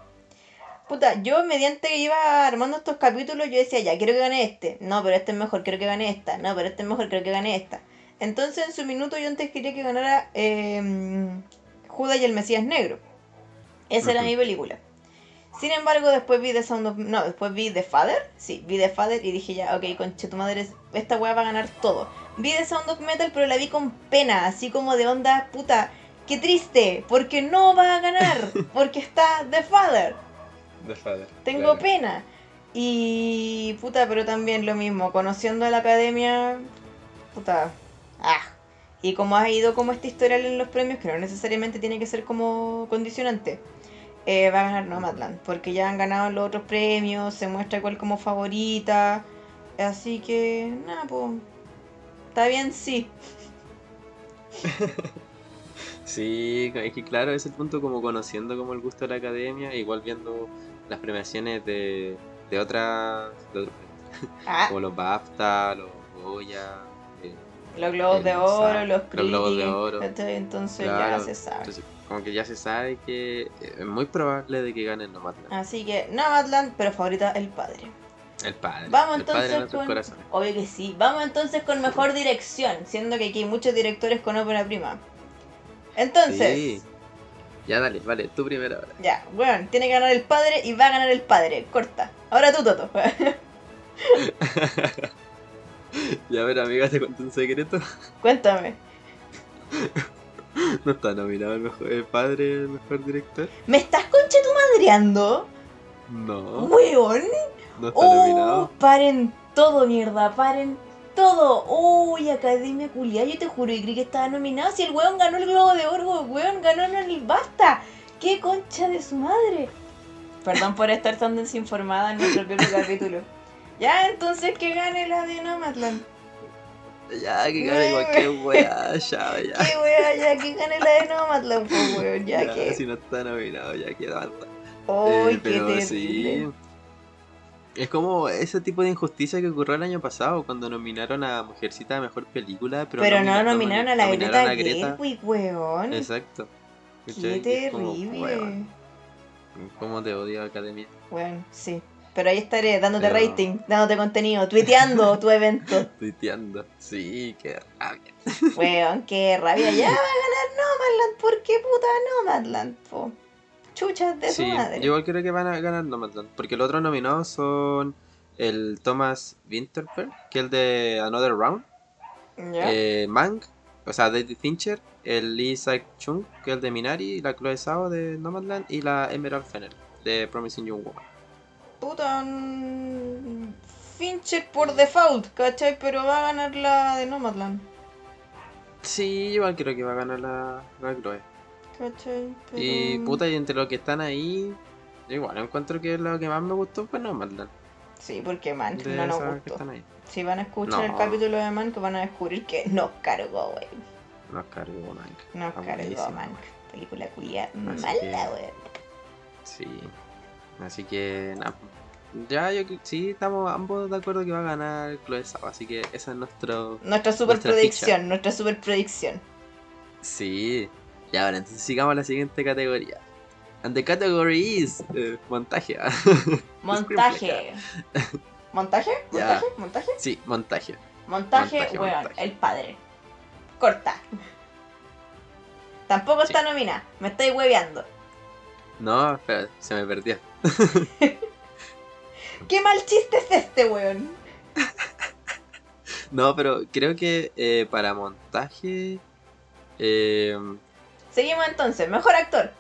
Puta, yo mediante que iba armando estos capítulos, yo decía, ya, quiero que gane este. No, pero este es mejor, quiero que gane esta. No, pero este es mejor, quiero que gane esta. Entonces, en su minuto, yo antes quería que ganara eh, Judas y el Mesías Negro. Esa era mi película. Sin embargo, después vi The Sound of... No, después vi The Father. Sí, vi The Father y dije ya, ok, conche tu madre, esta weá va a ganar todo. Vi The Sound of Metal, pero la vi con pena, así como de onda, puta, qué triste, porque no va a ganar, <laughs> porque está The Father. The Father. Tengo pena. Y puta, pero también lo mismo, conociendo a la academia, puta, ah. Y como ha ido como este historial en los premios, que no necesariamente tiene que ser como condicionante, eh, va a ganar Nomadland, porque ya han ganado los otros premios, se muestra igual como favorita, así que, nada, pues, está bien, sí. <laughs> Sí, es que claro, ese es el punto como conociendo como el gusto de la academia, igual viendo las premiaciones de, de otras, de otros <laughs> Ah, como los BAFTA, los Goya, eh, los globos de oro, los los Globos de Oro. entonces ya se sabe. entonces como que ya se sabe que es muy probable de que gane Nomadland, Así que Nomadland, pero favorita el padre. el padre, Vamos el padre de entonces con... Obvio que sí. Vamos entonces con mejor <laughs> dirección, siendo que aquí hay muchos directores con ópera prima. Entonces, Sí. Ya dale, vale, tú primero ahora. ya, bueno, tiene que ganar el padre y va a ganar el padre. Corta. Ahora tú, Toto. <laughs> Ya a ver, amiga, te cuento un secreto. <laughs> Cuéntame. <laughs> No está nominado el mejor el padre, el mejor director. ¿Me estás conchetumadreando? No, ¡Weón! no está ¡Oh! nominado. Paren todo, mierda, paren todo. Uy, Academia Culia, yo te juro, y creí que estaba nominado. Si el weón ganó el Globo de Oro, weón, ganó el Basta. ¡Qué concha de su madre! Perdón por estar tan desinformada en nuestro propio <laughs> capítulo. Ya, entonces que gane la de Nomadland. Ya, que gane cualquier weá, ya, ya. <laughs> ¿Qué wea? Ya que gane la de Nomadland, pues weón, ya, Ya, que. Si no está nominado, ya queda basta. ¡Ay, Eh, pero sí. Es como ese tipo de injusticia que ocurrió el año pasado cuando nominaron a Mujercita a Mejor Película, pero, Pero, no nominaron a la nominaron Greta Gerwig, weón. Exacto. Qué como, terrible. weón, ¿Cómo te odio Academia? Bueno, sí. Pero ahí estaré dándote Pero- rating, dándote contenido, tuiteando tu evento. <laughs> Tuiteando. Sí, qué rabia. <laughs> Weón, qué rabia. Ya va a ganar Nomadland. ¿Por qué puta Nomadland? Po? Chuchas de su Sí, madre. yo igual creo que van a ganar Nomadland, porque los otros nominados son el Thomas Winterberg, que es el de Another Round, ¿Ya? eh, Mank, o sea, David Fincher, el Lee Saik Chung, que es el de Minari, la Chloe Zhao de Nomadland y la Emerald Fennell de Promising Young Woman. Puta. mm, Fincher por default, ¿cachai? Pero va a ganar la de Nomadland. Sí, igual creo que va a ganar la, la Chloe. ¿cachai? Pero... Y puta, y entre los que están ahí, igual encuentro que lo que más me gustó fue Nomadland. Sí, porque man, De no nos gustó. Si van a escuchar el capítulo de Mank, van a descubrir que nos cargó, wey. Nos cargó Mank. Nos cargó. Mank. Película culia mala, que- wey. Sí. Así que nada. Ya, yo sí, estamos ambos de acuerdo que va a ganar Chloe Zhao, así que esa es nuestro... Nuestra super Nuestra predicción, nuestra super predicción. Sí. Y ahora, entonces sigamos a la siguiente categoría. And the category is eh, montaje. <laughs> Montaje. ¿Montaje? Ya. ¿Montaje? ¿Montaje? sí, montaje. Montaje, Montaje, weón, montaje. el padre. Corta. Tampoco Sí. está nominada, me estáis hueveando. No, espera, se me perdió. <laughs> <laughs> ¿Qué mal chiste es este, weón? <laughs> No, pero creo que eh, para montaje... Eh, Seguimos entonces, mejor actor.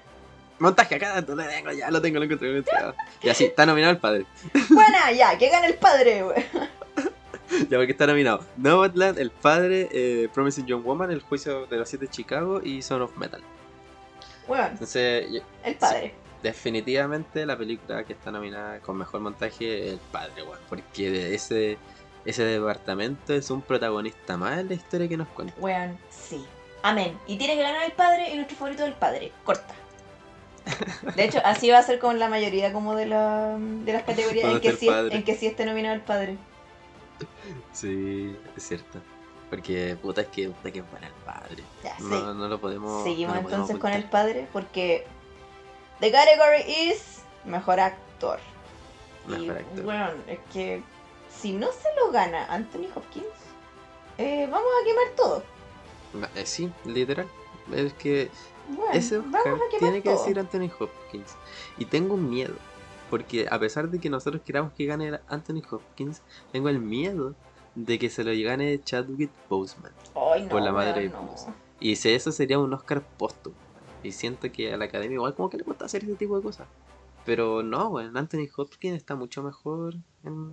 <laughs> montaje, acá lo tengo, ya lo tengo, lo encontré. Y así, está nominado el padre. Buena, ya, que gane el padre, weón. Ya porque está nominado Nomadland, El Padre, eh, Promising Young Woman, El Juicio de los Siete de Chicago y Son of Metal. Weón, Entonces, el padre. Definitivamente la película que está nominada con mejor montaje es El Padre, weón. Porque de ese, ese departamento es un protagonista más en la historia que nos cuenta. Weón, sí. Amén. Y tiene que ganar el padre y nuestro favorito del padre. Corta. De hecho, <laughs> así va a ser con la mayoría como de, la, de las categorías en que, el sí, en que sí esté nominado el padre. Sí, es cierto. Porque puta es que, puta que es buena el padre. Ya, sí. No, no lo podemos. Seguimos no lo podemos entonces con el padre porque the category is mejor actor. Mejor y actor. bueno, es que si no se lo gana Anthony Hopkins, eh, vamos a quemar todo. Eh, sí, literal. Es que Bueno, Ese Oscar tiene que todo. decir Anthony Hopkins. Y tengo un miedo. Porque a pesar de que nosotros queramos que gane Anthony Hopkins, tengo el miedo de que se lo gane Chadwick Boseman. Ay, no, por la madre de no. Y si eso sería un Oscar póstumo. Y siento que a la academia igual como que le gusta hacer ese tipo de cosas. Pero no, bueno, Anthony Hopkins está mucho mejor en,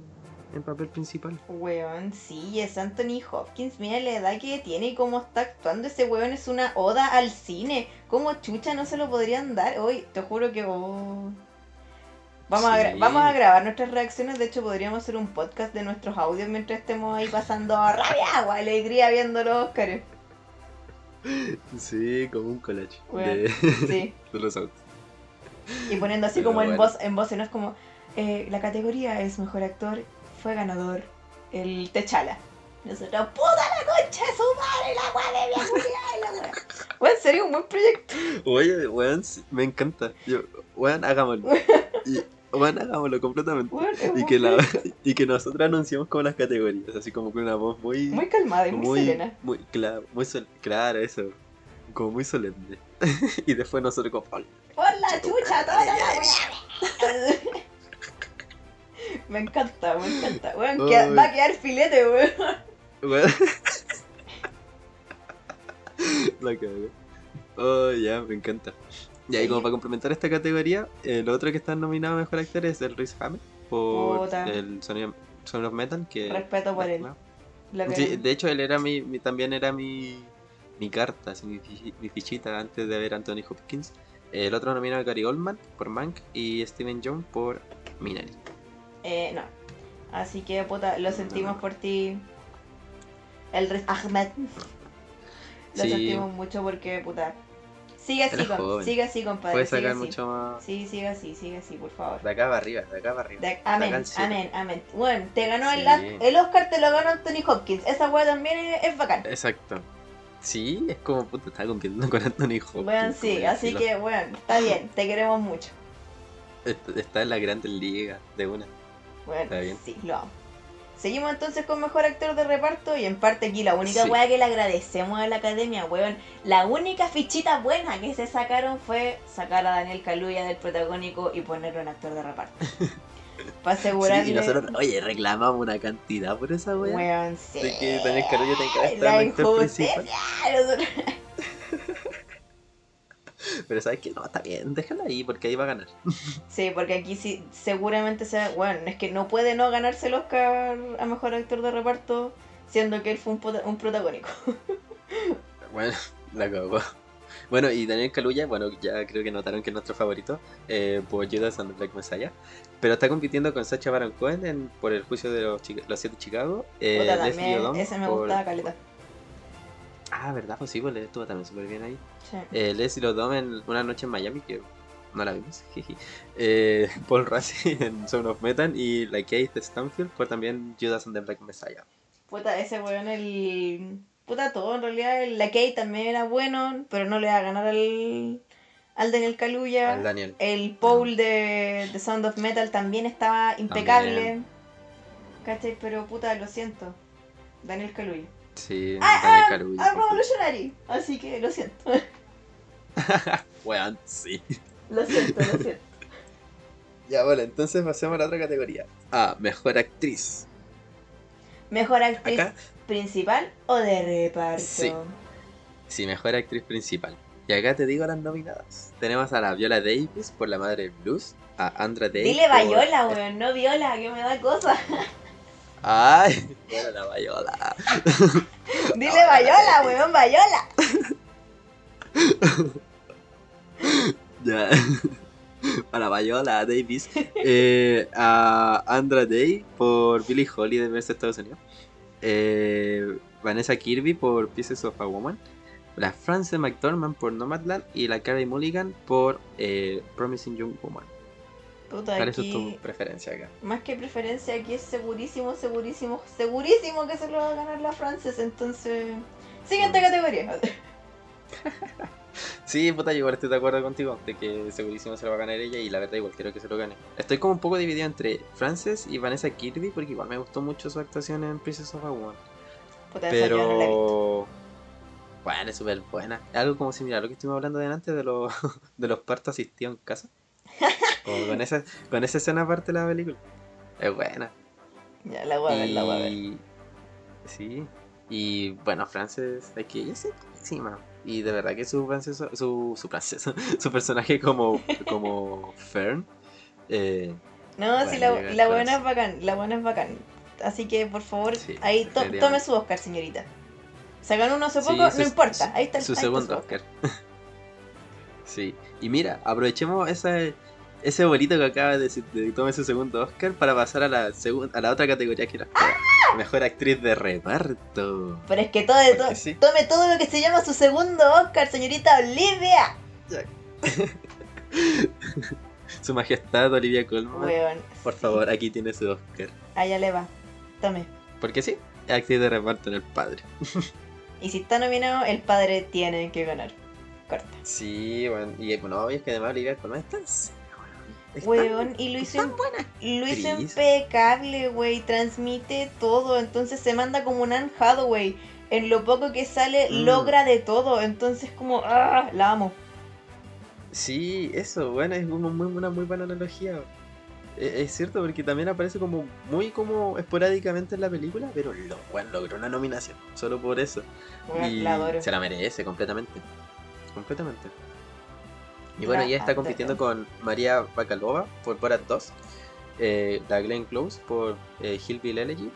en papel principal. Weón, sí, es Anthony Hopkins. Mira la edad que tiene y cómo está actuando. Ese weón es una oda al cine. ¿Cómo chucha no se lo podrían dar? Hoy, te juro que. oh. Vamos, a vamos a grabar nuestras reacciones. De hecho, podríamos hacer un podcast de nuestros audios mientras estemos ahí pasando rabia o alegría viendo los Oscars. Sí, como un collage Bueno, de, Sí. <laughs> de los autos. Y poniendo así Pero como en voz, en voz, ¿no? Es como. eh, la categoría es mejor actor. Fue ganador el Techala. Nosotros, puta la concha de su madre, la culiada y la. Bueno, sería un buen proyecto. Oye, weón, me encanta. Yo, weón, hagámoslo. Y, <laughs> weón, hagámoslo completamente. Bueno, Y que, la, <laughs> y que nosotros anunciemos como las categorías, así como con una voz muy. Muy calmada y muy, serena. muy claro, muy sol- claro, eso. Como muy solemne. <laughs> y después nosotros como. "Hola". Por la chucha, toda la. <laughs> Me encanta, me encanta. Bueno, queda- va a quedar filete, weón. Weón. La cago. Oh, ya, me encanta. Y ahí, Sí. como para complementar esta categoría, el otro que está nominado a mejor actor es el Rhys Hammer por Puta. el Sonido Son of Metal. Que, Respeto por él. Lo que- Sí, de hecho, él era mi, mi- también era mi, mi carta, así, mi, fi- mi fichita antes de ver a Anthony Hopkins. El otro nominado es Gary Oldman por Mank y Steven Yeun por Minari. Eh, no. Así que, puta, lo sentimos por ti. El Riz Ahmed. Lo Sí. sentimos mucho porque, puta. Sigue así, joven. sigue así, compadre. Puede sigue sacar así. mucho más. Sí, sigue así, sigue así, por favor. De acá para arriba, de acá para arriba. De- amén, amén, amén. Bueno, te ganó el, Sí. el Oscar, te lo ganó Anthony Hopkins. Esa weá también es, es bacán. Exacto. Sí, es como puta, está compitiendo con Anthony Hopkins. Bueno, sí, así que, bueno, está bien, te queremos mucho. Est- Está en la Grandes Liga de una. Bueno, Está bien. sí, lo amo. Seguimos entonces con mejor actor de reparto y en parte aquí la única Sí. weá que le agradecemos a la academia, weón. La única fichita buena que se sacaron fue sacar a Daniel Kaluuya del protagónico y ponerlo en actor de reparto. <laughs> Para asegurarle... Sí, y nosotros, oye, reclamamos una cantidad por esa wea. Weón, sí. De que Daniel Kaluuya tenga que estar en actor principal. Nosotros- <laughs> <laughs> Pero sabes que no, está bien, déjalo ahí porque ahí va a ganar. <laughs> Sí, porque aquí sí, seguramente sea. Bueno, es que no puede no ganarse el Oscar a mejor actor de reparto, siendo que él fue un, un protagónico. <laughs> Bueno, la cagó. Bueno, y Daniel Kaluuya, bueno, ya creo que notaron que es nuestro favorito eh, por Judas and the Black Messiah. Pero está compitiendo con Sacha Baron Cohen en- por el juicio de los, los siete Chicago. Eh, Leslie ese me por- gustaba, Caleta. Ah, ¿verdad? Pues sí, pues le estuvo también súper bien ahí. Sí. Eh, Leslie Odom en Una Noche en Miami, que no la vimos. <laughs> Eh, Paul Rassi <laughs> en Son of Metal y la Keith Stanfield por también Judas and the Black Messiah. Puta, ese weón, el. Puta, todo en realidad. el- La también era bueno, pero no le va a ganar al. Al Daniel Kaluuya. Al Daniel. El Paul de, de Sound of Metal también estaba impecable. También. ¿Cachai? Pero puta, lo siento. Daniel Kaluuya. Sí, Kaluuya. Ah, Revolutionary. Así que lo siento. <laughs> Weón, sí. Lo siento, lo siento. <laughs> Ya, bueno, entonces pasemos a la otra categoría. Ah, mejor actriz. Mejor actriz Acá, principal o de reparto. Sí. sí, mejor actriz principal. Y acá te digo las nominadas. Tenemos a la Viola Davis por La Madre Blues, a Andra Day. Dile por- Bayola, <laughs> weón, no Viola, que me da cosa. Ay, bueno, la Bayola. <laughs> Dile Bayola, weón, Bayola. Ya. Para Bayola Davis. Eh, a Andra Day por Billie Holiday de Estados Unidos. Eh, Vanessa Kirby por Pieces of a Woman. La Frances McDormand por Nomadland. Y la Carey Mulligan por eh, Promising Young Woman. Puta, ¿Cuál es tu preferencia acá? más que preferencia, aquí es segurísimo, segurísimo, segurísimo que se lo va a ganar la Frances, entonces... Siguiente Mm. categoría. <laughs> Sí, puta, yo igual estoy de acuerdo contigo de que segurísimo se lo va a ganar ella y la verdad igual quiero que se lo gane. Estoy como un poco dividido entre Frances y Vanessa Kirby porque igual me gustó mucho su actuación en Princess of a Woman. Puta, esa yo no la he visto. Pero... Bueno, es súper buena. Algo como similar a lo que estuvimos hablando delante de los, <laughs> de los partos asistidos en casa. Como con esa, con esa escena aparte de la película. Es buena. Ya, la voy a ver, la voy a ver. Y... Sí. Y bueno, Frances, es que ella es encima. Y de verdad que su Frances, su, su, Frances, <laughs> su personaje como, como Fern. Eh, No, sí, la, la buena es bacán, la buena es bacán. Así que, por favor, Sí, ahí to- tome su Oscar, señorita. Se ganó uno hace Sí, poco, su- no importa, ahí está el su ahí está segundo Oscar. Sí. Y mira, aprovechemos ese, ese bolito que acaba de decir de que tome su segundo Oscar para pasar a la a la otra categoría que nos queda. Mejor actriz de reparto. Pero es que todo, todo- sí. tome todo lo que se llama su segundo Oscar, señorita Olivia. <laughs> Su majestad Olivia Colman. Por sí, favor, aquí tiene su Oscar. Allá le va. Tome. Porque sí, es actriz de reparto en El Padre. Y si está nominado, el padre tiene que ganar. Corta. Sí, bueno, y bueno, es que además Olivia Colman es tan seria, weón. Y lo hizo, lo hizo impecable, wey. Transmite todo. Entonces se manda como un Anne Hathaway. En lo poco que sale, Mm. logra de todo. Entonces, como, ¡ah! La amo. Sí, eso, bueno, es una muy, una muy buena analogía. E- Es cierto, porque también aparece como muy como esporádicamente en la película, pero lo, bueno, logró una nominación, solo por eso. Y la se la merece completamente. Completamente. Y bueno, ella está compitiendo con María Bakalova por Borat 2, eh, la Glenn Close por eh, Hillbilly Elegy,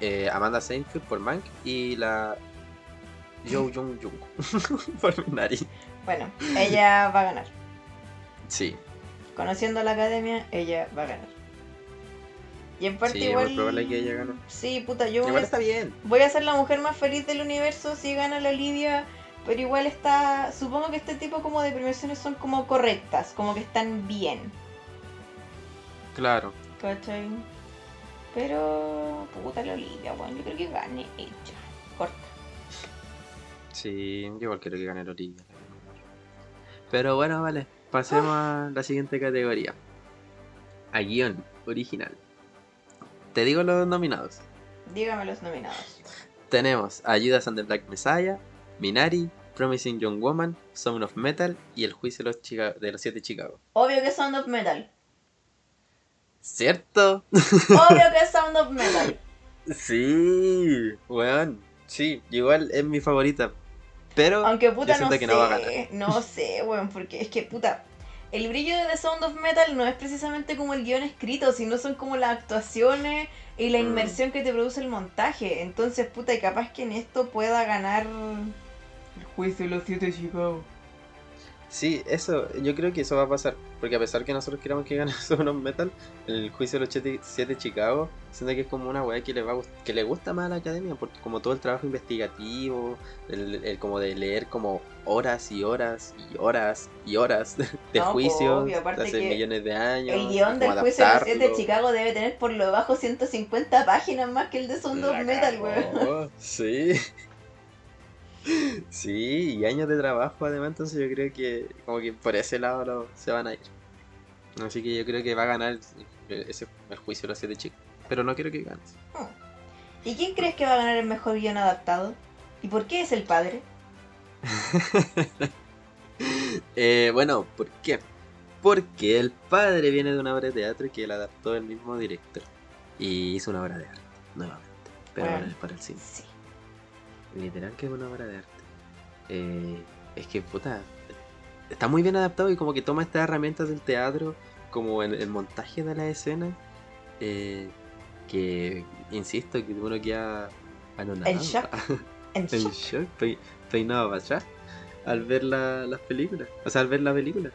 eh, Amanda Seinfeld por Mank y la Yo <laughs> Jung Jung <laughs> por Minari. Bueno, ella va a ganar. Sí, Conociendo la academia, ella va a ganar. Y en parte Sí, igual. probable que ella gane. Sí, puta, yo voy a, está bien. voy a ser la mujer más feliz del universo si gana la Olivia. Pero igual está. Supongo que este tipo como de premiaciones son como correctas, como que están bien. Claro. ¿Cachai? Pero. Puta la Olivia, bueno, yo creo que gane ella. Corta. Sí, yo igual quiero que gane el Olivia. Pero bueno, vale. Pasemos a la siguiente categoría. A guion original. Te digo los nominados. Dígame los nominados. Tenemos a Judas and the Black Messiah, Minari, Promising Young Woman, Sound of Metal y El Juicio de los, Chica- de los Siete Chicago. Obvio que es Sound of Metal. ¿Cierto? Obvio que es <laughs> Sound of Metal. Sí, weón. Sí, igual es mi favorita. Pero Aunque puta yo no siento sé. que no va a ganar. No sé, weón, porque es que puta. El brillo de The Sound of Metal no es precisamente como el guion escrito, sino son como las actuaciones y la Mm. inmersión que te produce el montaje. Entonces, puta, y capaz que en esto pueda ganar el juicio de los siete Chicago. Sí, eso, yo creo que eso va a pasar. Porque a pesar que nosotros queramos que gane <laughs> Sound Metal, el juicio de los 7 Chicago, siento que es como una weá que le va a que le gusta más a la academia, porque como todo el trabajo investigativo, el, el como de leer como horas y horas y horas y horas de No, juicios obvio, de hace que millones de años. El guion del juicio de los siete adaptarlo. Chicago debe tener por lo bajo 150 páginas más que el de Sound Metal, weón. <laughs> Sí. Sí, y años de trabajo además, entonces yo creo que como que por ese lado lo- se van a ir. Así que yo creo que va a ganar el, ese, el juicio de los siete chicos. Pero no quiero que gane. ¿Y quién crees que va a ganar el mejor guion adaptado? ¿Y por qué es el padre? <laughs> Eh, bueno, ¿por qué? Porque el padre viene de una obra de teatro que él adaptó el mismo director. Y hizo una obra de arte, nuevamente. Pero Bueno. ahora es para el cine. Sí. Literal que es una obra de arte. Eh, es que, puta, está muy bien adaptado y como que toma estas herramientas del teatro, como en el montaje de la escena, eh, que, insisto, que uno queda anonadado. En shock. <laughs> En En shock. shock, pe- peinado para atrás, al ver la- las películas, o sea, al ver la película.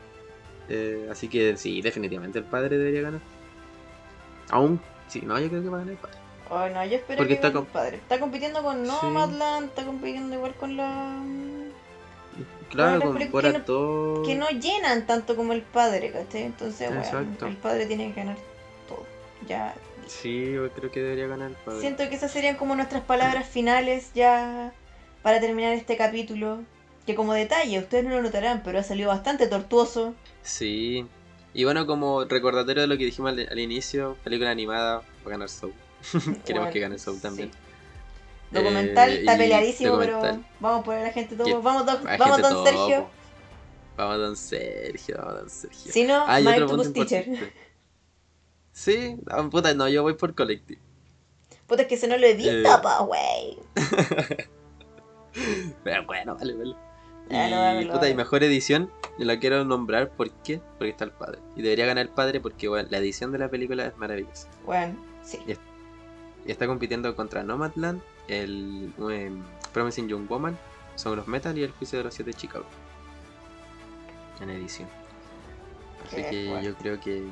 Eh, así que sí, definitivamente el padre debería ganar. Aún, sí, no, yo creo que va a ganar el padre. Ay, no, yo espero Porque que está el padre. Está compitiendo con Sí. Nomadland, está compitiendo igual con la... Claro, con que no- todo. Que no llenan tanto como el padre, ¿cachai? Entonces, bueno, el padre tiene que ganar todo. Ya. Sí, yo creo que debería ganar el padre. Siento que esas serían como nuestras palabras finales ya para terminar este capítulo. Que como detalle, ustedes no lo notarán, pero ha salido bastante tortuoso. Sí. Y bueno, como recordatorio de lo que dijimos al, al inicio, película animada va a ganar Soul. <laughs> Queremos Bueno, que gane Soul también. sí. Documental Eh, está peleadísimo, pero vamos a poner a la gente todo. Vamos, don, vamos don Sergio. Vamos, don Sergio, vamos, don Sergio. Si no, Ah, My punto Teacher. Sí, ah, puta, no, yo voy por Collective. Puta, es que se no lo he visto, Eh. pa, wey. <laughs> Pero bueno, vale, vale. Y, no, puta, y mejor edición, la quiero nombrar, ¿por qué? Porque está el padre. Y debería ganar el padre porque, bueno, la edición de la película es maravillosa. Bueno, sí. Y está compitiendo contra Nomadland, el em, Promising Young Woman, Sound of Metal y el Juicio de los Siete Chicago. En edición. Así Qué que fuerte. yo creo que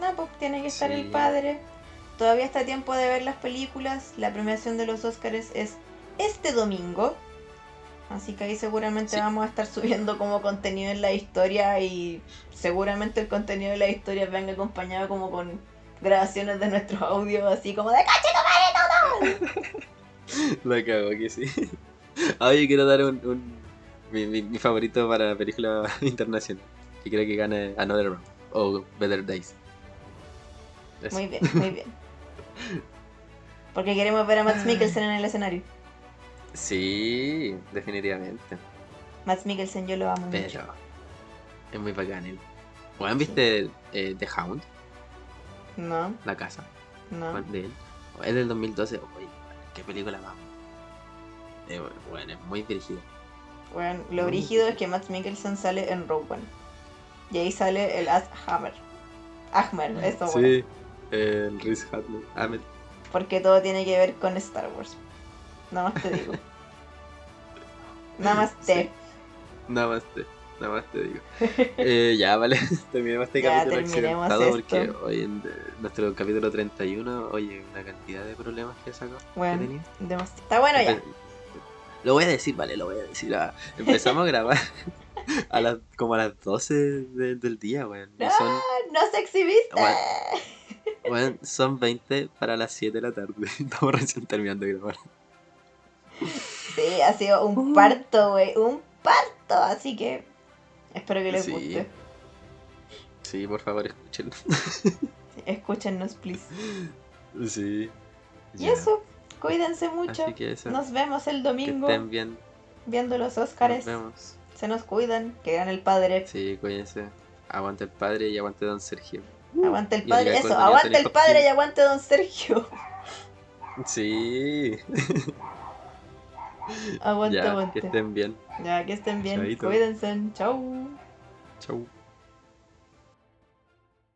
No, pues tiene que estar el padre. Todavía está tiempo de ver las películas. La premiación de los Oscars es este domingo. Así que ahí seguramente Sí. vamos a estar <laughs> subiendo como contenido en la historia y seguramente el contenido de la historia venga acompañado como con grabaciones de nuestros audios así como de ¡Cache tu madre todo! <laughs> La cago que sí. Oye, quiero dar un, un- mi, mi- mi favorito para película <laughs> internacional. Y creo que gane Another Round o Better Days. Eso. Muy bien, muy bien. Porque queremos ver a Max Mikkelsen en el escenario. Sí, definitivamente. Max Mikkelsen yo lo amo mucho. Pero es muy bacán él. Bueno, ¿viste eh, The Hound? No, La casa no. de él. Es del 2012. Oye, qué película más. Eh, bueno, es muy dirigida. Bueno, lo Mm. brígido es que Max Mikkelsen sale en Rogue One. Y ahí sale el As Hammer. Ahmer, eso bueno. Sí, el Rhys Ahmed. Ahmed. Porque todo tiene que ver con Star Wars. Nada más te digo. <laughs> Nada más te. Sí. Nada más. te- <laughs> Nada más te digo. <laughs> Eh, ya, vale. <laughs> Terminemos este Ya, capítulo accidentado esto. porque hoy en nuestro capítulo 31, oye, una cantidad de problemas que sacó. Bueno. Está bueno ya. Lo voy a decir, vale, lo voy a decir. ah, Empezamos a grabar a las, como a las 12 de- del día, weón. Son, Ah, no se exhibiste. Bueno. weón, son 20 para las 7 de la tarde. Estamos recién terminando de grabar. Sí, ha sido un parto, güey. Un parto. Así que espero que les Sí. guste. Sí, por favor, escúchenlo. Escúchenos, please. Sí. Y Ya. eso, cuídense mucho. Que eso. Nos vemos el que domingo estén bien. viendo los Nos Oscars. vemos. Se nos cuidan, que gane el padre. Sí, cuídense. Aguante el padre y aguante don Sergio. Aguante el padre, eso, aguante el padre y aguante don Sergio. Sí. <laughs> Aguante, <laughs> ya, aguante. que estén bien. Ya, que estén bien. Chaito. Cuídense. Chau. Chau.